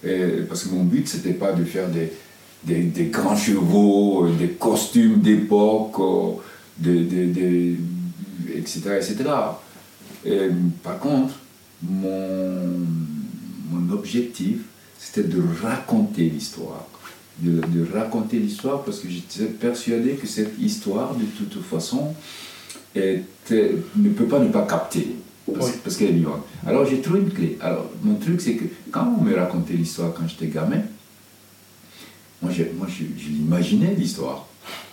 B: Et, parce que mon but, c'était pas de faire des, des, des grands chevaux, euh, des costumes d'époque, euh, des, des- etc., etc. Et, par contre, mon, mon objectif, c'était de raconter l'histoire. De, de raconter l'histoire parce que j'étais persuadé que cette histoire, de toute façon, était- ne peut pas ne pas capter. Parce, qu'elle est vivante. Alors j'ai trouvé une clé. Alors mon truc, c'est que quand on me racontait l'histoire quand j'étais gamin, moi, je, moi, je, je l'imaginais l'histoire.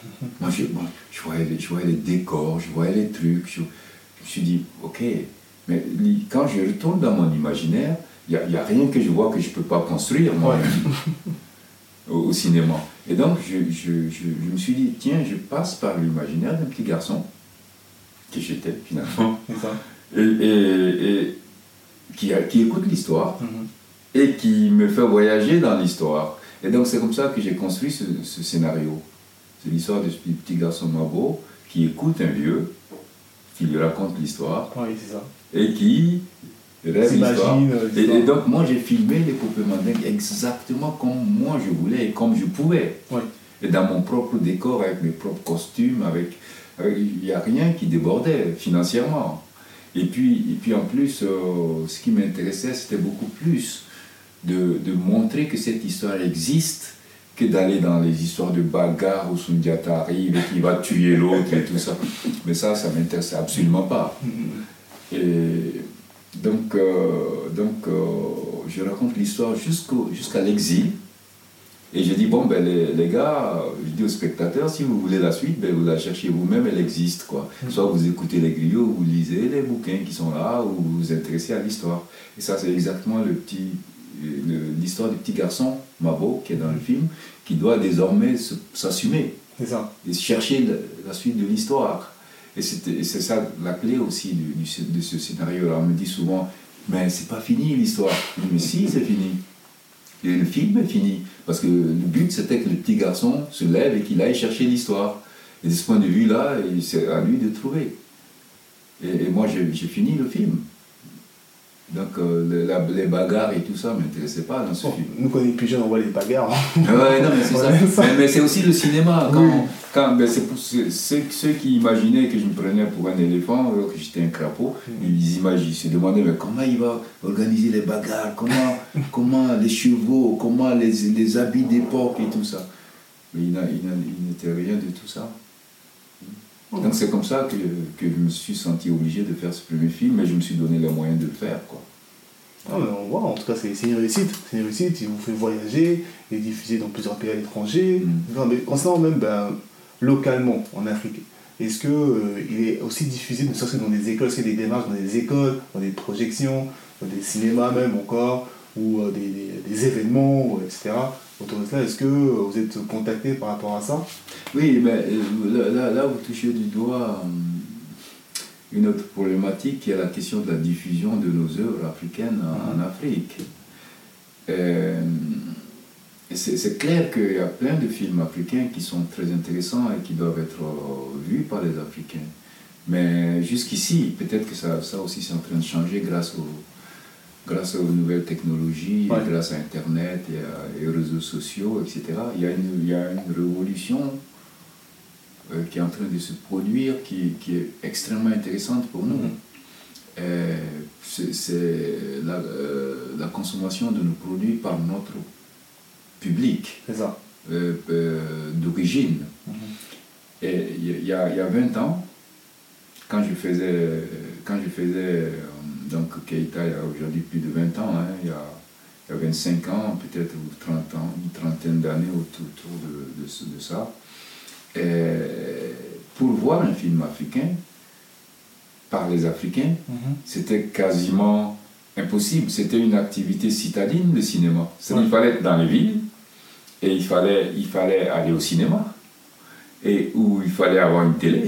B: Moi, je, moi, je, voyais les, je voyais les décors, je voyais les trucs. Je, je me suis dit, ok, mais quand je retourne dans mon imaginaire, il n'y a, rien que je vois que je ne peux pas construire, moi, au, au cinéma. Et donc, je, je, je, je me suis dit, tiens, je passe par l'imaginaire d'un petit garçon, que j'étais finalement, et, et- et qui, qui écoute l'histoire
A: Mhm.
B: et qui me fait voyager dans l'histoire. Et donc c'est comme ça que j'ai construit ce, ce scénario. C'est l'histoire de ce petit garçon Mabo qui écoute un vieux, qui lui raconte l'histoire
A: Oui, c'est ça.
B: et qui rêve l'histoire.
A: euh,
B: Et, donc moi j'ai filmé l'épopée mandingue exactement comme moi je voulais et comme je pouvais.
A: Oui.
B: Et dans mon propre décor, avec mes propres costumes, avec avec- il n'y a rien qui débordait financièrement. Et puis, et puis en plus, euh, ce qui m'intéressait, c'était beaucoup plus de, de montrer que cette histoire existe que d'aller dans les histoires de bagarre où Sundiata arrive et qui va tuer l'autre et tout ça. Mais ça, ça m'intéressait absolument pas.
A: Mhm.
B: Et donc, euh, donc euh, je raconte l'histoire jusqu'à l'exil. Et je dis, bon, ben, les, les gars, je dis aux spectateurs, si vous voulez la suite, ben, vous la cherchez vous-même, elle existe. Quoi. Soit vous écoutez les griots, vous lisez les bouquins qui sont là, ou vous vous intéressez à l'histoire. Et ça, c'est exactement le petit, l'histoire du petit garçon, Mabo, qui est dans le film, qui doit désormais s'assumer et chercher le- la suite de l'histoire. Et c'est ça la clé aussi du- du sc- de ce scénario-là. On me dit souvent, mais c'est pas fini l'histoire. Mais si, c'est fini. Et le film est fini. Parce que le but, c'était que le petit garçon se lève et qu'il aille chercher l'histoire. Et de ce point de vue-là, c'est à lui de trouver. Et, et moi, j'ai fini le film. Donc, euh, la- les bagarres et tout ça ne m'intéressait pas dans ce film.
A: nous, quand on est plus jeunes, on voit les bagarres. hein.
B: Ouais, non, mais c'est ça.
A: Ouais, ça.
B: Mais, mais c'est aussi le cinéma. Quand,
A: Oui.
B: quand, ben, c'est pour ceux, ceux- qui imaginaient que je me prenais pour un éléphant, alors que j'étais un crapaud, ils imaginaient, ils se demandaient mais comment il va organiser les bagarres, comment, comment les chevaux, comment les, les habits d'époque et tout ça? Mais il n'a- il n'a- il n'était rien de tout ça. Donc c'est comme ça que, que je me suis senti obligé de faire ce premier film, mais je me suis donné les moyens de le faire. Quoi.
A: Non, mais on voit, en tout cas, c'est une réussite. C'est une réussite, il vous fait voyager, il est diffusé dans plusieurs pays à l'étranger.
B: Mm.
A: Non, mais concernant même ben, localement en Afrique, est-ce qu'il il est aussi diffusé, ne serait-ce que dans des écoles, est-ce qu'il y a des démarches dans des écoles, dans des projections, dans des cinémas même encore, ou euh, des, des- des événements, etc. Autour de cela, est-ce que vous êtes contacté par rapport à ça
B: Oui, mais euh, là, là, vous touchez du doigt euh, une autre problématique qui est la question de la diffusion de nos œuvres africaines en, en Afrique. Euh, c'est clair qu'il y a plein de films africains qui sont très intéressants et qui doivent être euh, vus par les Africains. Mais jusqu'ici, peut-être que ça, ça aussi c'est en train de changer grâce aux, grâce aux nouvelles technologies, grâce à Internet et, aux réseaux sociaux, etc. Il y a une, il y a une révolution euh, qui est en train de se produire qui, qui est extrêmement intéressante pour nous. Mm-hmm. C'est la, euh, la, consommation de nos produits par notre public euh, d'origine. Mm-hmm. Et il y, a, y a 20 ans, quand je faisais, quand je faisais Keita, il y a aujourd'hui plus de 20 ans, hein, il, y a, il, y a, 25 ans, peut-être, ou 30 ans, une trentaine d'années autour, de, de, ça. Et pour voir un film africain, par les Africains, mhm. c'était quasiment impossible. C'était une activité citadine, le cinéma. Il fallait être dans les villes, et il fallait, il fallait aller au cinéma, et où il fallait avoir une télé.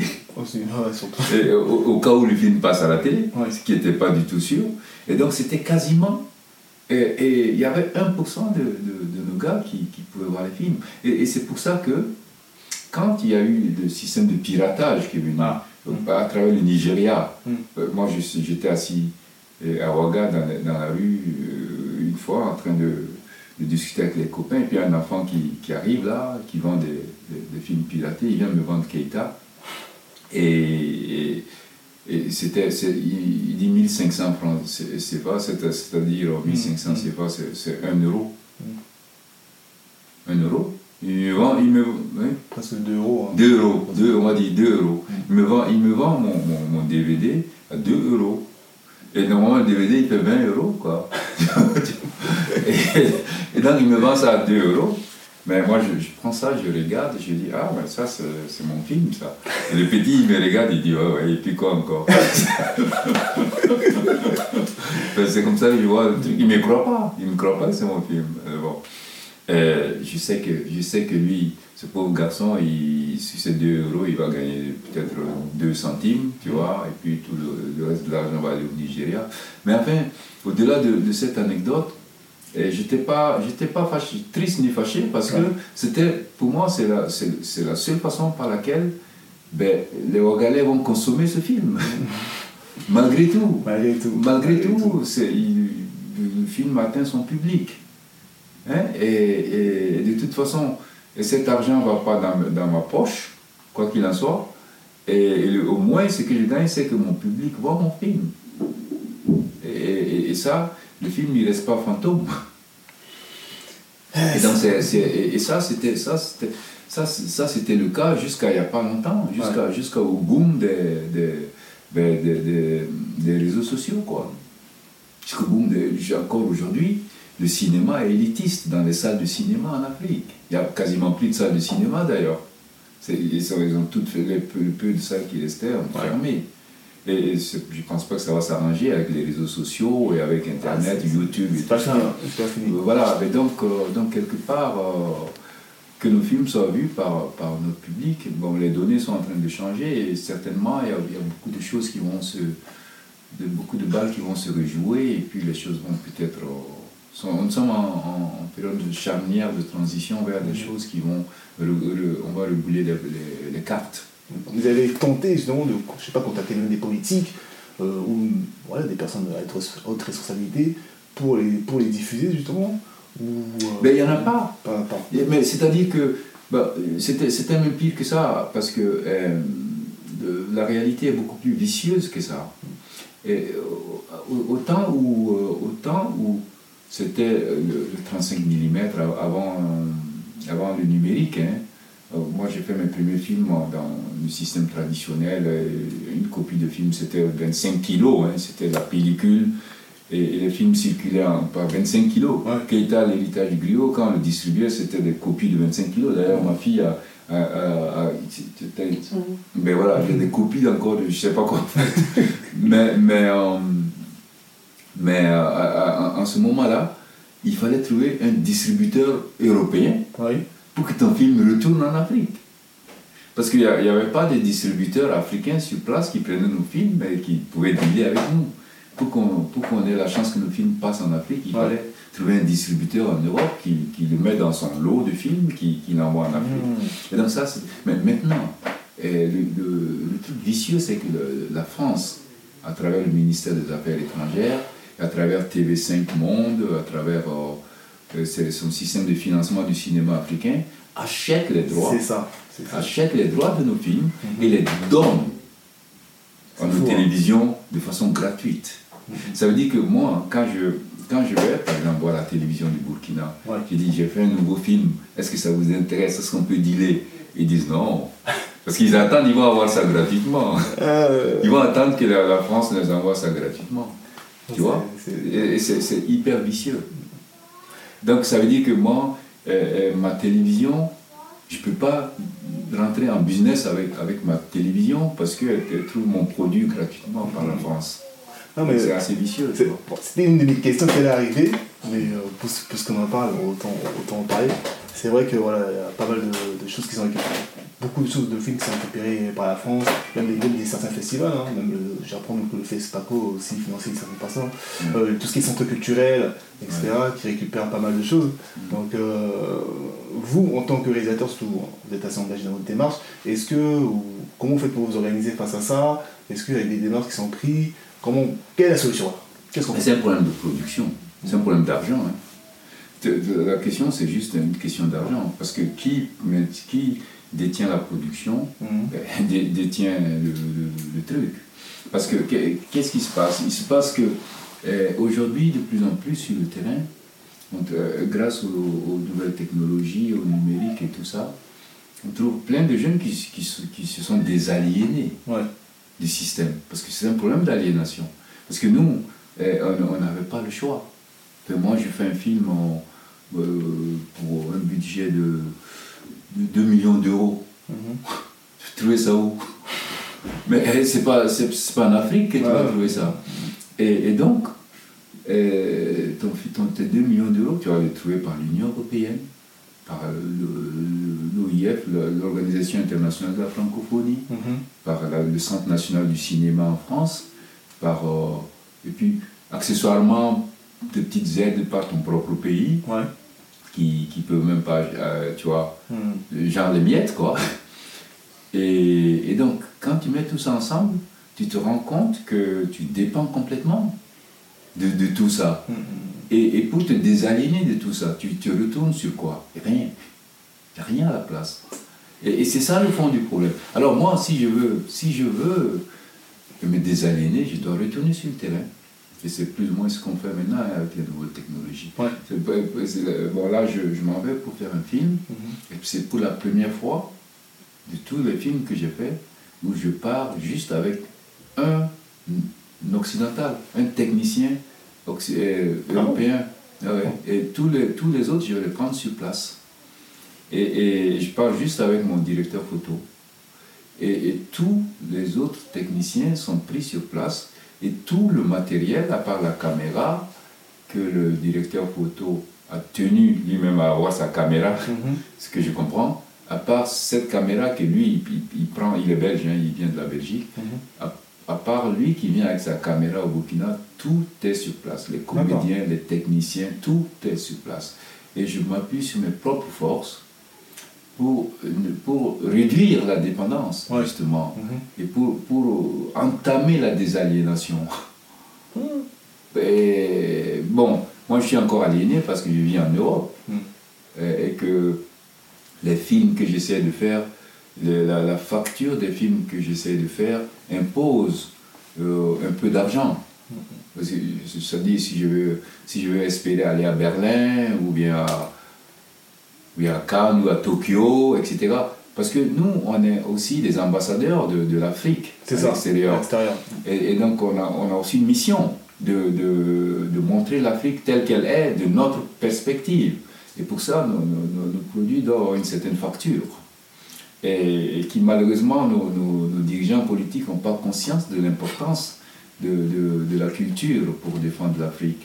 B: au, cas où le film passe à la télé, ce qui n'était pas du tout sûr. Et donc c'était quasiment... Et il y avait 1% de, de, nos gars qui, qui, pouvaient voir les films. Et, c'est pour ça que quand il y a eu le système de piratage qui est venu ah. à travers le Nigeria, hmm. euh, moi j'étais assis euh, à Ouaga dans, dans, la rue euh, une fois en train de, de, discuter avec les copains, et puis un enfant qui, qui arrive là, qui vend des, des, films piratés, il vient me vendre Keita. Et, et, c'était, il, dit 1500 francs CFA, c'est-à-dire 1500 CFA, c'est 1 euro. 1 euro? Il me vend, il me,
A: hein? Presque 2 euros.
B: 2 hein. euros, 2, on va dire 2 euros. Il me vend, il me vend mon, mon, mon DVD à 2 euros. Et normalement, le DVD, il fait 20 euros, quoi. et, et, donc, il me vend ça à 2 euros. Mais moi, je, prends ça, je regarde, je dis, ah, ben ça, c'est mon film, ça. Et le petit, il me regarde, il dit, ouais, ouais, et puis quoi encore ben, C'est comme ça que je vois le truc. Il ne me croit pas, il ne me croit pas que c'est mon film. Euh, bon. je, sais que, je sais que lui, ce pauvre garçon, il, sur ces 2 euros, il va gagner peut-être 2 centimes, tu vois, et puis tout le, reste de l'argent va aller au Nigeria. Mais enfin, au-delà de, de cette anecdote, et j'étais pas, j'étais pas fâché, triste ni fâché parce que c'était, pour moi, c'est la, c'est, la seule façon par laquelle ben, les Ouagalais vont consommer ce film. Malgré tout.
A: Malgré tout.
B: Malgré, tout, C'est, le film atteint son public. Hein? Et, et, de toute façon, et cet argent ne va pas dans, dans, ma poche, quoi qu'il en soit. Et, au moins, ce que je gagne, c'est que mon public voit mon film. Et, et ça, le film ne reste pas fantôme. Et, donc et, ça, c'était ça, c'était ça, ça c'était le cas jusqu'à il n'y a pas longtemps, jusqu'à jusqu'au boom des, des, des, des, réseaux sociaux. Quoi. Jusqu'au boom encore aujourd'hui, le cinéma est élitiste dans les salles de cinéma en Afrique. Il n'y a quasiment plus de salles de cinéma d'ailleurs. Ils ont toutes fait les peu, peu de salles qui restaient fermées. Et je ne pense pas que ça va s'arranger avec les réseaux sociaux et avec Internet, ah, YouTube et tout ça. Voilà, mais donc, euh, donc quelque part, euh, que nos films soient vus par, par notre public, bon, les données sont en train de changer et certainement il y a, beaucoup de choses qui vont se. De, beaucoup de balles qui vont se rejouer et puis les choses vont peut-être. Euh, nous sommes en, période de charnière, de transition vers des choses qui vont. on va rebouler les, les cartes.
A: Vous avez tenté justement de, je sais pas, contacter même des politiques euh, ou voilà, des personnes à haute responsabilité pour les, pour les diffuser justement
B: ou, euh, Mais il n'y en a pas. Mais c'est-à-dire que bah, c'était même pire que ça parce que euh, la réalité est beaucoup plus vicieuse que ça. Et, autant où, autant où c'était le, 35 mm avant, avant le numérique, hein, moi, j'ai fait mes premiers films dans le système traditionnel. Une copie de film, c'était 25 kilos. Hein, c'était la pellicule. Et, les films circulaient par 25 kilos. Ouais. Keita, l'héritage du griot, quand on le distribuait, c'était des copies de 25 kilos. D'ailleurs, ma fille a. mais voilà, j'ai des copies encore de je sais pas quoi. mais mais, euh, mais euh, en ce moment-là, il fallait trouver un distributeur européen. Oui pour que ton film retourne en Afrique. Parce qu'il n'y avait pas de distributeurs africains sur place qui prenaient nos films et qui pouvaient dealer avec nous. Pour qu'on ait la chance que nos films passent en Afrique, il fallait trouver un distributeur en Europe qui, qui le met dans son lot de films, qui, qui l'envoie en Afrique.
A: Mmh.
B: Et donc ça, c'est- mais maintenant, le, le- le truc vicieux, c'est que le- la France, à travers le ministère des Affaires étrangères, à travers TV5 Monde, à travers euh, c'est son système de financement du cinéma africain, achète les droits,
A: C'est ça. ça.
B: achète les droits de nos films
A: Mhm.
B: et les donne à nos
A: hein.
B: télévisions de façon gratuite.
A: Mhm.
B: Ça veut dire que moi, quand je, quand je vais, par exemple, voir la télévision du Burkina,
A: Ouais.
B: je dis, j'ai fait un nouveau film, est-ce que ça vous intéresse? Est-ce qu'on peut dealer? Ils disent non. Parce qu'ils attendent, ils vont avoir ça gratuitement.
A: Euh,
B: Ils vont attendre que la, la France les envoie ça gratuitement. Tu vois? Et c'est hyper vicieux. Donc ça veut dire que moi, euh, euh, ma télévision, je ne peux pas rentrer en business avec, avec ma télévision parce qu'elle elle trouve mon produit gratuitement par la France. C'est assez vicieux.
A: c'était une de mes questions qui allait arriver, mais euh, puisqu'on en parle, autant, autant en parler. C'est vrai que voilà, il y a pas mal de, de choses qui sont récupérées. Beaucoup de choses de films qui sont récupérées par la France, même des, même des certains festivals, hein, même le, j'apprends que le FESPACO aussi financé d'une certaine façon, euh, tout ce qui est centre culturel, etc., qui récupère pas mal de choses. Donc, euh, vous, en tant que réalisateur, surtout, vous êtes assez engagé dans votre démarche, est-ce que, ou, comment vous faites pour vous organiser face à ça? Est-ce qu'il y a des démarches qui sont prises comment, Quelle est la solution? Qu'est-ce qu'on fait?
B: c'est un problème de production, c'est un problème d'argent. hein. La question, c'est juste une question d'argent. Parce que qui, qui détient la production
A: Mhm.
B: ben, dé- détient le, le- le truc? Parce que qu'est- qu'est-ce qui se passe? Il se passe que euh, aujourd'hui, de plus en plus sur le terrain, euh, grâce aux, aux nouvelles technologies, au numérique et tout ça, on trouve plein de jeunes qui, qui se- qui se sont désaliénés
A: Ouais.
B: du système. Parce que c'est un problème d'aliénation. Parce que nous, on n'avait pas le choix. Moi, je fais un film en- euh, pour un budget de, de 2 millions d'euros.
A: Mhm.
B: Trouvais ça où? Mais eh, c'est pas, pas en Afrique que tu vas trouver ça. Et, et donc, eh, ton, ton, tes 2 millions d'euros, tu vas les trouver par l'Union européenne, par le- l'OIF, l'Organisation internationale de la francophonie,
A: Mhm.
B: par la- le Centre national du cinéma en France, par, euh, et puis accessoirement de petites aides par ton propre pays,
A: Ouais.
B: qui ne peuvent même pas, euh, tu vois,
A: Mhm.
B: genre les miettes, quoi. Et, et donc, quand tu mets tout ça ensemble, tu te rends compte que tu dépends complètement de, de tout ça.
A: Mhm.
B: Et, et pour te désaliéner de tout ça, tu te retournes sur quoi? Rien. Rien à la place. Et, et c'est ça le fond du problème. Alors moi, si je veux, si je veux me désaliéner, je dois retourner sur le terrain. Et c'est plus ou moins ce qu'on fait maintenant avec les nouvelles technologies.
A: Ouais.
B: C'est le- bon, là, je, je m'en vais pour faire un film.
A: Mhm.
B: Et puis c'est pour la première fois de tous les films que j'ai fait où je pars juste avec un, un occidental, un technicien euh,
A: Ah
B: européen. Ah ouais. Et tous les, tous les autres, je vais les prendre sur place. Et, et je pars juste avec mon directeur photo. Et, et tous les autres techniciens sont pris sur place. Et tout le matériel, à part la caméra, que le directeur photo a tenu lui-même à avoir sa caméra,
A: Mhm.
B: ce que je comprends, à part cette caméra que lui, il, il- il prend, il est belge, hein, il vient de la Belgique,
A: Mhm.
B: à, à part lui qui vient avec sa caméra au Burkina, tout est sur place. Les comédiens, les techniciens, tout est sur place. Et je m'appuie sur mes propres forces pour, pour réduire la dépendance,
A: Ouais.
B: justement,
A: Mhm.
B: et pour, pour entamer la désaliénation.
A: Mhm.
B: Et, bon, moi je suis encore aliéné parce que je vis en Europe
A: Mm.
B: et, et que les films que j'essaie de faire, la, la facture des films que j'essaie de faire impose euh, un peu d'argent. Parce que, Ça dit, si je, veux, si je veux espérer aller à Berlin ou bien à, ou à Cannes ou à Tokyo, etc. Parce que nous, on est aussi des ambassadeurs de, de l'Afrique à l'extérieur. Et, et donc, on a, on a aussi une mission de, de, de montrer l'Afrique telle qu'elle est, de notre perspective. Et pour ça, nos, nos- nos- nos produits doivent avoir une certaine facture. Et, et qui, malheureusement, nos, nos- nos dirigeants politiques n'ont pas conscience de l'importance de, de- de la culture pour défendre l'Afrique.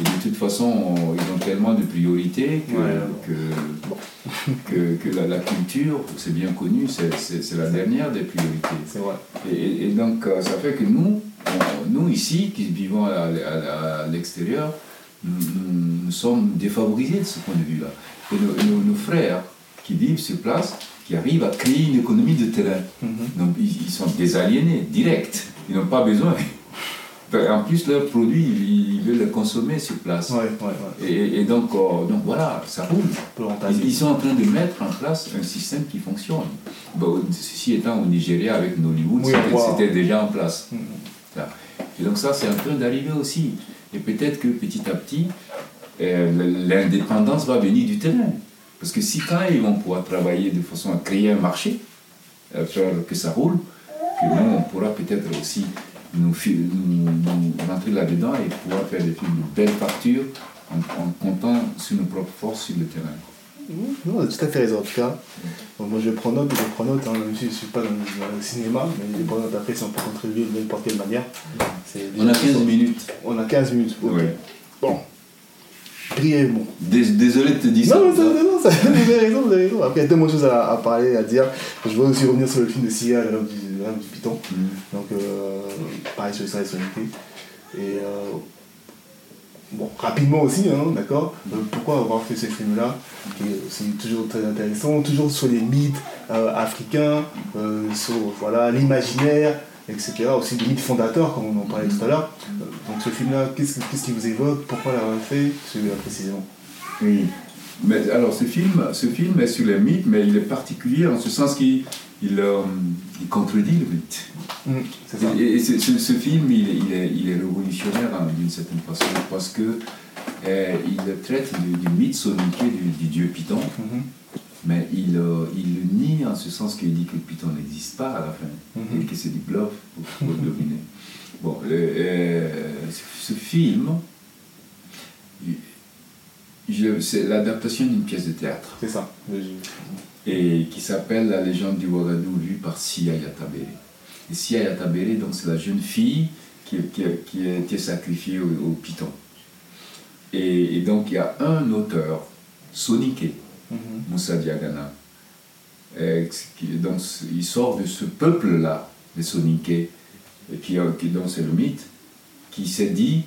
B: Et de toute façon, ils ont tellement de priorités que,
A: Ouais.
B: que, que, que la, la culture, c'est bien connu, c'est- la dernière des priorités.
A: C'est vrai.
B: Et, donc, euh, ça fait que nous, on- nous ici, qui vivons à, à- à l'extérieur, nous, sommes défavorisés de ce point de vue-là. Et nos, frères qui vivent sur place, qui arrivent à créer une économie de terrain,
A: Mhm.
B: donc, ils, ils sont désaliénés, directs. Ils n'ont pas besoin. En plus, leurs produits, ils, ils veulent les consommer sur place.
A: Ouais, ouais, ouais.
B: Et, et donc, euh, donc voilà, ça roule. Ils, ils sont en train de mettre en place un système qui fonctionne. Bon, ceci étant au Nigeria avec Nollywood,
A: Oui,
B: c'était- déjà en place. Là. Et donc ça, c'est en train d'arriver aussi. Et peut-être que petit à petit, euh, l'indépendance va venir du terrain. Parce que si quand ils vont pouvoir travailler de façon à créer un marché, à faire que ça roule, que nous, on pourra peut-être aussi nous, nous- nous rentrer là-dedans et pouvoir faire des films de belle facture en, en comptant sur nos propres forces sur le terrain.
A: Non, vous avez tout à fait raison en tout cas. Bon, moi je prends note, je prends note, hein, même si je ne suis pas dans, dans le cinéma, mais je prends note après si on peut contribuer de n'importe quelle manière.
B: On a
A: déjà-
B: 15 minutes.
A: On a 15 minutes, ok.
B: Ouais.
A: Bon. Brièvement.
B: Dés- Désolé de te dire
A: Non,
B: ça.
A: ça, non, non, ça, vous avez raison, vous avez raison. Après, il y a tellement de choses à, à parler, à dire. Je veux aussi revenir sur le film de Sia, Le du, du Python.
B: Mm.
A: Donc, euh, pareil sur ça et l'unité. Et euh, bon, rapidement aussi, hein, d'accord Euh, Pourquoi avoir fait ce film-là qui est aussi toujours très intéressant, toujours sur les mythes euh, africains, euh, sur voilà, l'imaginaire, etc. Aussi des mythes fondateurs, comme on en parlait tout à l'heure. Donc, ce film-là, qu'est-ce qu'est-ce qui vous évoque? Pourquoi l'avoir fait Celui-là précisément?
B: Oui. Mais alors, ce film, ce film est sur les mythes, mais il est particulier en ce sens qu'il il, euh, il contredit le mythe.
A: Ça.
B: Et, et ce, ce- ce film, il, est- il est, il est révolutionnaire hein, d'une certaine façon, parce que euh, il traite du, du mythe soninké du, du dieu Python,
A: Mhm.
B: mais il, euh, il le nie en ce sens qu'il dit que Python n'existe pas à la fin,
A: Mhm.
B: et que c'est du bluff pour, pour le dominer. Bon, euh, ce, film, c'est l'adaptation d'une pièce de théâtre
A: C'est ça.
B: Et qui s'appelle La légende du Ouagadou, lue par Sia Yatabere. Et Sia Yatabere, donc, c'est la jeune fille qui, qui, qui a été sacrifiée au, au python. Et, et donc, il y a un auteur, Soniké,
A: Mhm.
B: Moussa Diagana, euh, qui, donc, il sort de ce peuple-là, les Soniké, et qui, euh, qui donc c'est le mythe, qui s'est dit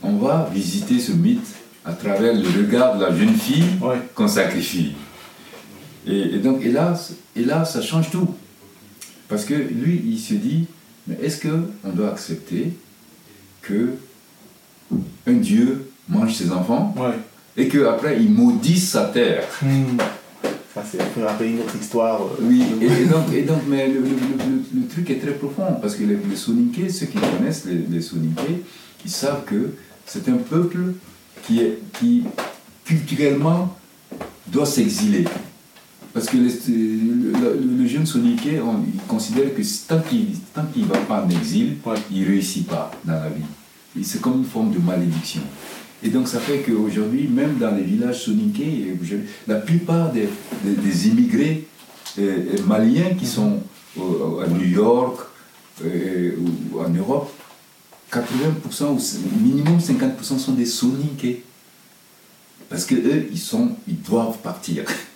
B: on va visiter ce mythe à travers le regard de la jeune fille
A: Ouais.
B: qu'on sacrifie. Et, et donc, et là, c- et là, ça change tout. Parce que lui, il se dit, mais est-ce qu'on doit accepter que un Dieu mange ses enfants
A: Ouais.
B: et qu'après il maudisse sa terre?
A: Hmm. Ça, c'est rappeler une autre histoire. euh,
B: Oui, et, et donc, et donc mais le, le- le- le truc est très profond, parce que les, les ceux qui connaissent les, les ils savent que c'est un peuple qui, est, qui culturellement doit s'exiler. Parce que les- le, jeune Soninké, on- il considère que tant qu'il qu'il ne va pas en exil,
A: Ouais.
B: il ne réussit pas dans la vie. C'est comme une forme de malédiction. Et donc ça fait qu'aujourd'hui, même dans les villages soninké, la plupart des, des- des immigrés euh, euh, maliens qui sont à New York euh, ou en Europe, 80% ou minimum 50% sont des soninké. Parce que eux, ils, sont, ils doivent partir.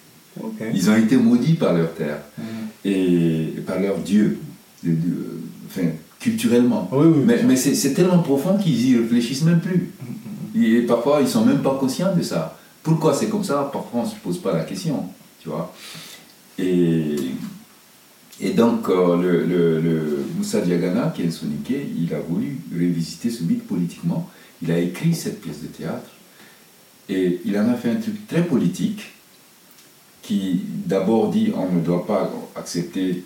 B: Ils ont été maudits par leur terre
A: Mhm.
B: et par leur Dieu, de- de- enfin, culturellement.
A: Oui, oui.
B: Mais, c'est tellement profond qu'ils y réfléchissent même plus. Et parfois, ils sont même pas conscients de ça. Pourquoi c'est comme ça? Parfois, on ne se pose pas la question, tu vois. Et, et donc, euh, le, le- le Moussa Diagana, qui est un soniqué, il a voulu revisiter ce mythe politiquement. Il a écrit cette pièce de théâtre et il en a fait un truc très politique qui d'abord dit on ne doit pas accepter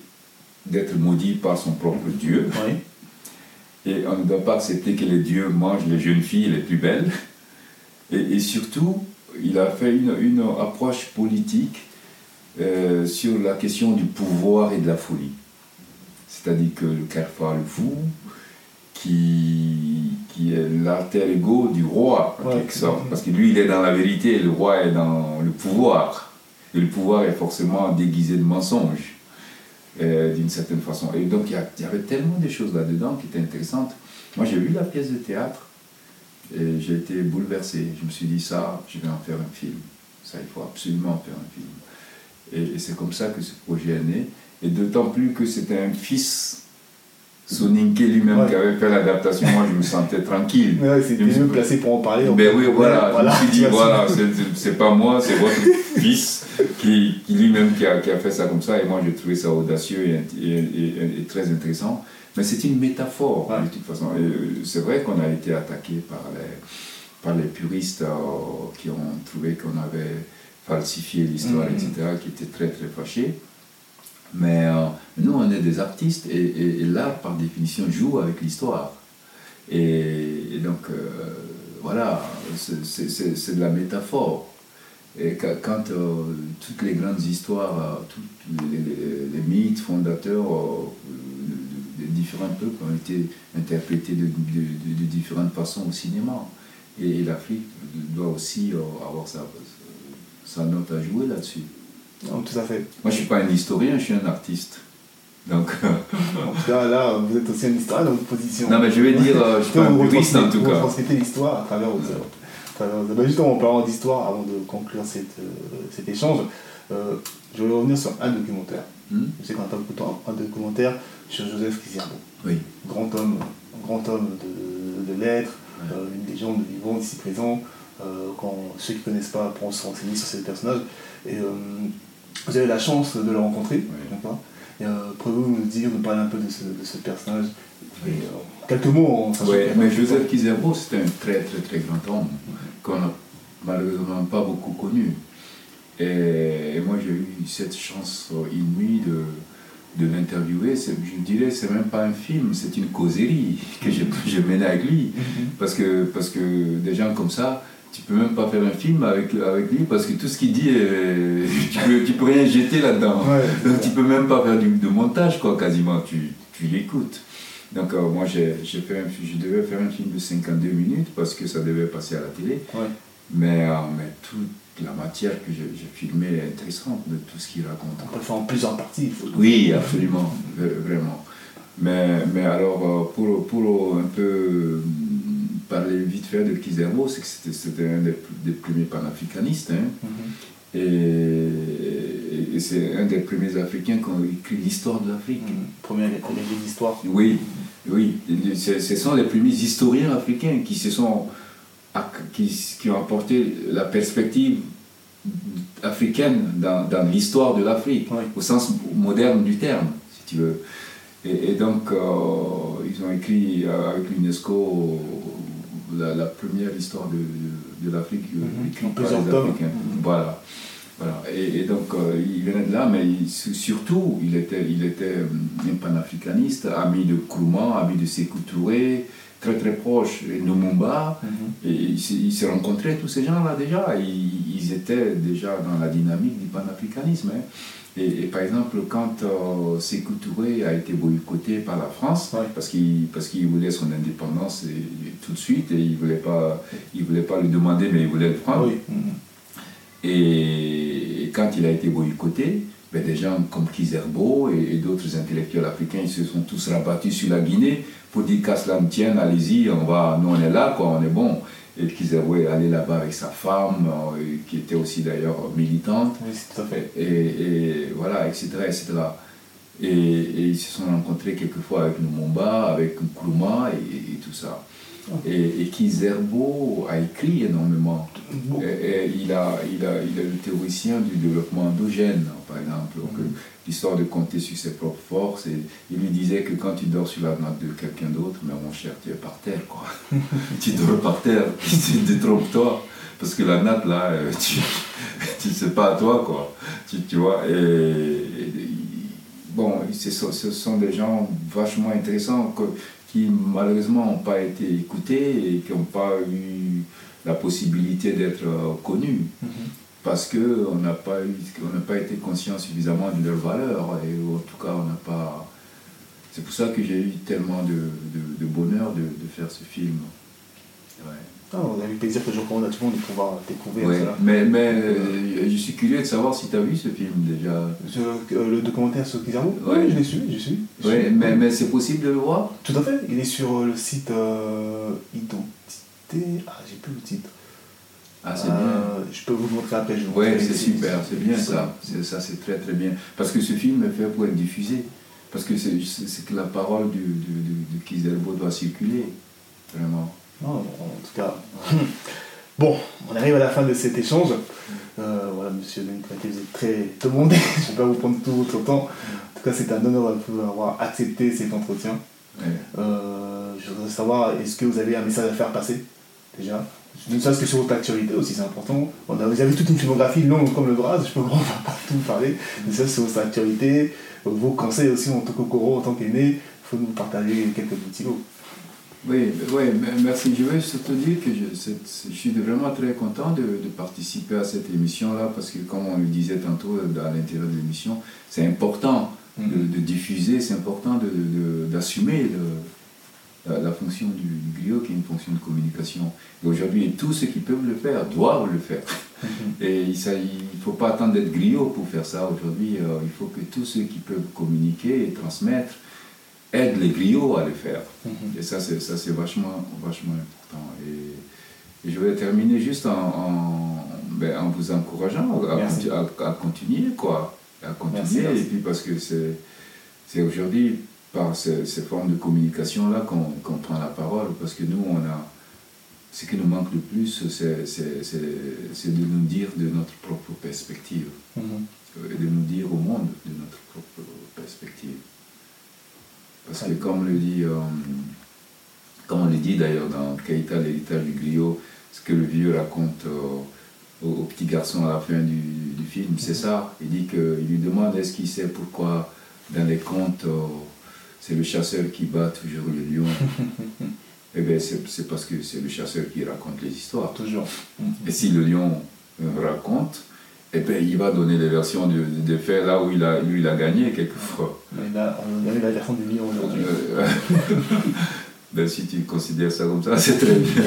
B: d'être maudit par son propre Dieu.
A: Oui.
B: Et on ne doit pas accepter que les dieux mangent les jeunes filles les plus belles. Et, et surtout, il a fait une, une approche politique euh, sur la question du pouvoir et de la folie. C'est-à-dire que le Kerfa le fou, qui, qui est l'alter ego du roi, en
A: Ouais.
B: quelque sorte. Parce que lui, il est dans la vérité et le roi est dans le pouvoir. Et le pouvoir est forcément déguisé de mensonge euh, d'une certaine façon. Et donc il y, avait tellement de choses là-dedans qui étaient intéressantes. Moi j'ai vu la pièce de théâtre et j'ai été bouleversé. Je me suis dit ça, je vais en faire un film. Ça, il faut absolument en faire un film. Et, et c'est comme ça que ce projet est né. Et d'autant plus que c'était un fils Soninke lui-même
A: Ouais.
B: qui avait fait l'adaptation, moi je me sentais tranquille.
A: Ouais, c'était
B: Je me
A: mieux placé pour en parler.
B: Ben oui, voilà,
A: Voilà,
B: je me suis dit, voilà, c'est- pas moi, c'est votre fils qui, qui lui-même qui a, qui a fait ça comme ça, et moi j'ai trouvé ça audacieux et, et- et- et très intéressant. Mais c'est une métaphore,
A: Ouais.
B: de toute façon. Euh, C'est vrai qu'on a été attaqué par les, par les puristes euh, qui ont trouvé qu'on avait falsifié l'histoire,
A: Mhm.
B: etc., qui étaient très très fâchés. Mais euh, nous, on est des artistes, et, l'art, par définition, joue avec l'histoire. Et, donc, euh, voilà, c'est- de la métaphore. Et quand, euh, toutes les grandes histoires, tous les, mythes fondateurs de- de- des différents peuples ont été interprétés de, différentes façons au cinéma. Et, l'Afrique doit aussi avoir sa note à jouer là-dessus.
A: Non, tout à fait.
B: Moi, je ne suis pas un historien, je suis un artiste. Donc,
A: En tout cas, là, vous êtes aussi un historien dans votre position.
B: non, mais je vais dire, euh, je suis pas
A: vous
B: un puriste en tout
A: vous
B: cas.
A: retransmettez l'histoire à travers vos œuvres. Bah, justement, en parlant d'histoire, avant de conclure cette, euh, cet échange, euh, je vais revenir sur un documentaire.
B: Hmm?
A: Je sais qu'on beaucoup de temps, un documentaire sur Joseph Kizerbo.
B: Oui.
A: Grand homme, grand homme de, de lettres,
B: Ouais.
A: euh, une légende vivante ici présent. Euh, quand ceux qui ne connaissent pas pourront se renseigner sur ce personnage. Et euh, vous avez la chance de le rencontrer. D'accord Et, euh, Pouvez-vous nous dire, nous parler un peu de ce, de ce personnage?
B: Oui.
A: Et, euh, Quelques mots en a
B: mais Joseph Kizerbo, c'était un très très très grand homme qu'on n'a malheureusement pas beaucoup connu. Et, moi j'ai eu cette chance inouïe de, de l'interviewer. C'est- Je dirais c'est même pas un film, c'est une causerie que j'ai j'ai menée avec lui.
A: Mhm.
B: Parce que, parce que des gens comme ça, tu peux même pas faire un film avec, avec lui parce que tout ce qu'il dit, tu, peux, tu peux rien jeter là-dedans.
A: Ouais,
B: Donc tu peux même pas faire du, de montage, quoi, quasiment, tu, tu l'écoutes. Donc euh, moi, j'ai j'ai fait un, je devais faire un film de 52 minutes parce que ça devait passer à la télé.
A: Ouais.
B: Mais, euh, mais toute la matière que j'ai filmée est intéressante de tout ce qu'il raconte.
A: On peut le faire en plusieurs parties. il faut-
B: Oui, absolument, vraiment. Mais, mais alors, euh, pour, pour un peu parler vite fait de Kizerbo, c'est que c'était- un des, des premiers panafricanistes. hein.
A: Mhm.
B: Et, et c'est un des premiers Africains qui ont écrit l'histoire de l'Afrique.
A: Mhm. Première première d'histoire.
B: Oui, oui. Ce sont les premiers historiens africains qui se sont qui, qui ont apporté la perspective africaine dans, dans l'histoire de l'Afrique,
A: Oui.
B: au sens moderne du terme, si tu veux. Et, et donc, euh, ils ont écrit euh, avec l'UNESCO la, la première histoire de, de, de l'Afrique euh,
A: Mhm.
B: écrite par les. Africains.
A: Mhm.
B: Voilà. Voilà. Et, et donc, euh, il venait de là, mais il- surtout, il était, il était euh, un panafricaniste, ami de Nkrumah, ami de Sékou Touré, très très proche, et Lumumba.
A: Mhm.
B: Et il s'est- il s'est rencontré tous ces gens-là déjà. Ils, ils étaient déjà dans la dynamique du panafricanisme. hein. Et, et par exemple, quand euh, Sékou Touré a été boycotté par la France,
A: Ouais.
B: parce qu'il parce qu'il voulait son indépendance et- tout de suite, et il ne voulait, pas- il voulait pas le demander, mais il voulait le prendre.
A: Oui. Mhm.
B: Et quand il a été boycotté, ben des gens comme Kizerbo et, et d'autres intellectuels africains, ils se sont tous rabattus sur la Guinée pour dire qu'à cela ne tienne, allez-y, on va, nous on est là, quoi, on est bon. Et Kizerbo est allé là-bas avec sa femme, euh, qui était aussi d'ailleurs militante,
A: Oui, tout à fait.
B: et, et voilà, etc. etc. Et, et ils se sont rencontrés quelquefois avec Lumumba, avec Nkrumah et, et tout ça. Et, et Kizerbo a écrit énormément. Et- et il, a, il, a, il est le théoricien du développement endogène, par exemple.
A: Mhm.
B: L'histoire de compter sur ses propres forces. Et il lui disait que quand tu dors sur la natte de quelqu'un d'autre, mais mon cher, tu es par terre, quoi. tu dors par terre, tu détrompe-toi. Parce que la natte, là, euh, tu tu sais pas à toi, quoi. Tu, tu vois, et, et- bon, ce sont, des gens vachement intéressants que- qui malheureusement n'ont pas été écoutés et qui n'ont pas eu la possibilité d'être euh, connus
A: Mhm.
B: Parce qu'on n'a pas, eu- on n'a pas été conscient suffisamment de leurs valeurs et en tout cas on n'a pas... C'est pour ça que j'ai eu tellement de, de- de bonheur de, de faire ce film. Ouais.
A: Ah, on a eu plaisir que je recommande à tout le monde de pouvoir découvrir
B: Ouais,
A: cela.
B: Mais, mais euh, je suis curieux de savoir si tu as vu ce film déjà.
A: Euh, le documentaire sur Kizarbo
B: Ouais.
A: Oui, je l'ai su, je suis. je
B: Ouais,
A: suis.
B: mais, mais c'est possible de le voir?
A: Tout à fait, il est sur euh, le site euh, Identité. Ah, j'ai plus le titre.
B: Ah, c'est
A: Euh,
B: bien.
A: Je peux vous montrer après. Je vous montrerai
B: c'est super, c'est bien ça. Ça, c'est très très bien. Parce que ce film est fait pour être diffusé. parce que c'est que la parole du, du, de, doit circuler, vraiment.
A: Non, en tout cas. bon, on arrive à la fin de cet échange. Euh, voilà, monsieur Denis vous êtes très demandé. je ne vais pas vous prendre tout votre temps. En tout cas, c'est un honneur de pouvoir avoir accepté cet entretien. Euh, je voudrais savoir, est-ce que vous avez un message à faire passer Déjà? Ne serait-ce que sur votre actualité aussi, c'est important. vous avez toute une filmographie longue comme le bras, je peux vraiment pas tout parler. Ne serait-ce sur votre actualité, vos conseils aussi en tant que Coro, en tant qu'aîné, il faut nous partager quelques petits mots.
B: Oui, oui, merci. Je veux te dire que je, je suis vraiment très content de, de participer à cette émission-là parce que, comme on le disait tantôt à l'intérieur de l'émission, c'est important de, de, diffuser, c'est important d'assumer la, fonction du, du, griot qui est une fonction de communication. Et aujourd'hui, tous ceux qui peuvent le faire doivent le faire. Et il ne faut pas attendre d'être griot pour faire ça. Aujourd'hui, euh, il faut que tous ceux qui peuvent communiquer et transmettre aident les griots à le faire. Mm-hmm. Et ça, c'est, ça, c'est vachement, vachement important. Et, je vais terminer juste en, ben, en, vous encourageant à, à, continuer, quoi. À continuer. Et puis parce que c'est, c'est aujourd'hui par ces, formes de communication-là qu'on prend la parole, parce que nous, on a, ce qui nous manque le plus, c'est de nous dire de notre propre perspective, mm-hmm. et de nous dire au monde de notre propre perspective. Parce que comme, le dit, euh, comme on le dit d'ailleurs dans Keita, l'héritage du griot, ce que le vieux raconte au, petit garçon à la fin du, film, c'est mm-hmm. ça. Il dit qu'il lui demande est-ce qu'il sait pourquoi dans les contes... Euh, c'est le chasseur qui bat toujours le lion. eh bien, c'est parce que c'est le chasseur qui raconte les histoires.
A: Toujours.
B: Et si le lion euh, raconte, eh bien, il va donner les versions de, de faits là où il a, lui, il a gagné quelquefois.
A: Mais là, on a la version du lion aujourd'hui.
B: Ben, si tu considères ça comme ça, c'est très bien.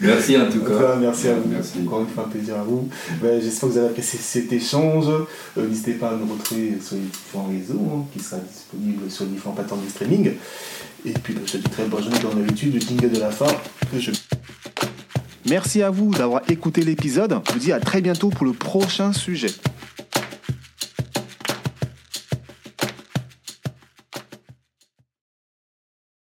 B: merci en tout cas.
A: merci à vous. Merci. Encore une fois, un plaisir à vous. Ben, J'espère que vous avez apprécié cet échange. Euh, n'hésitez pas à nous retrouver sur les différents réseaux hein, qui sera disponible sur les différentes plateformes de streaming. Et puis, ben, je te dis très bonne journée comme d'habitude. Le jingle de la fin que je. Merci à vous d'avoir écouté l'épisode. Je vous dis à très bientôt pour le prochain sujet.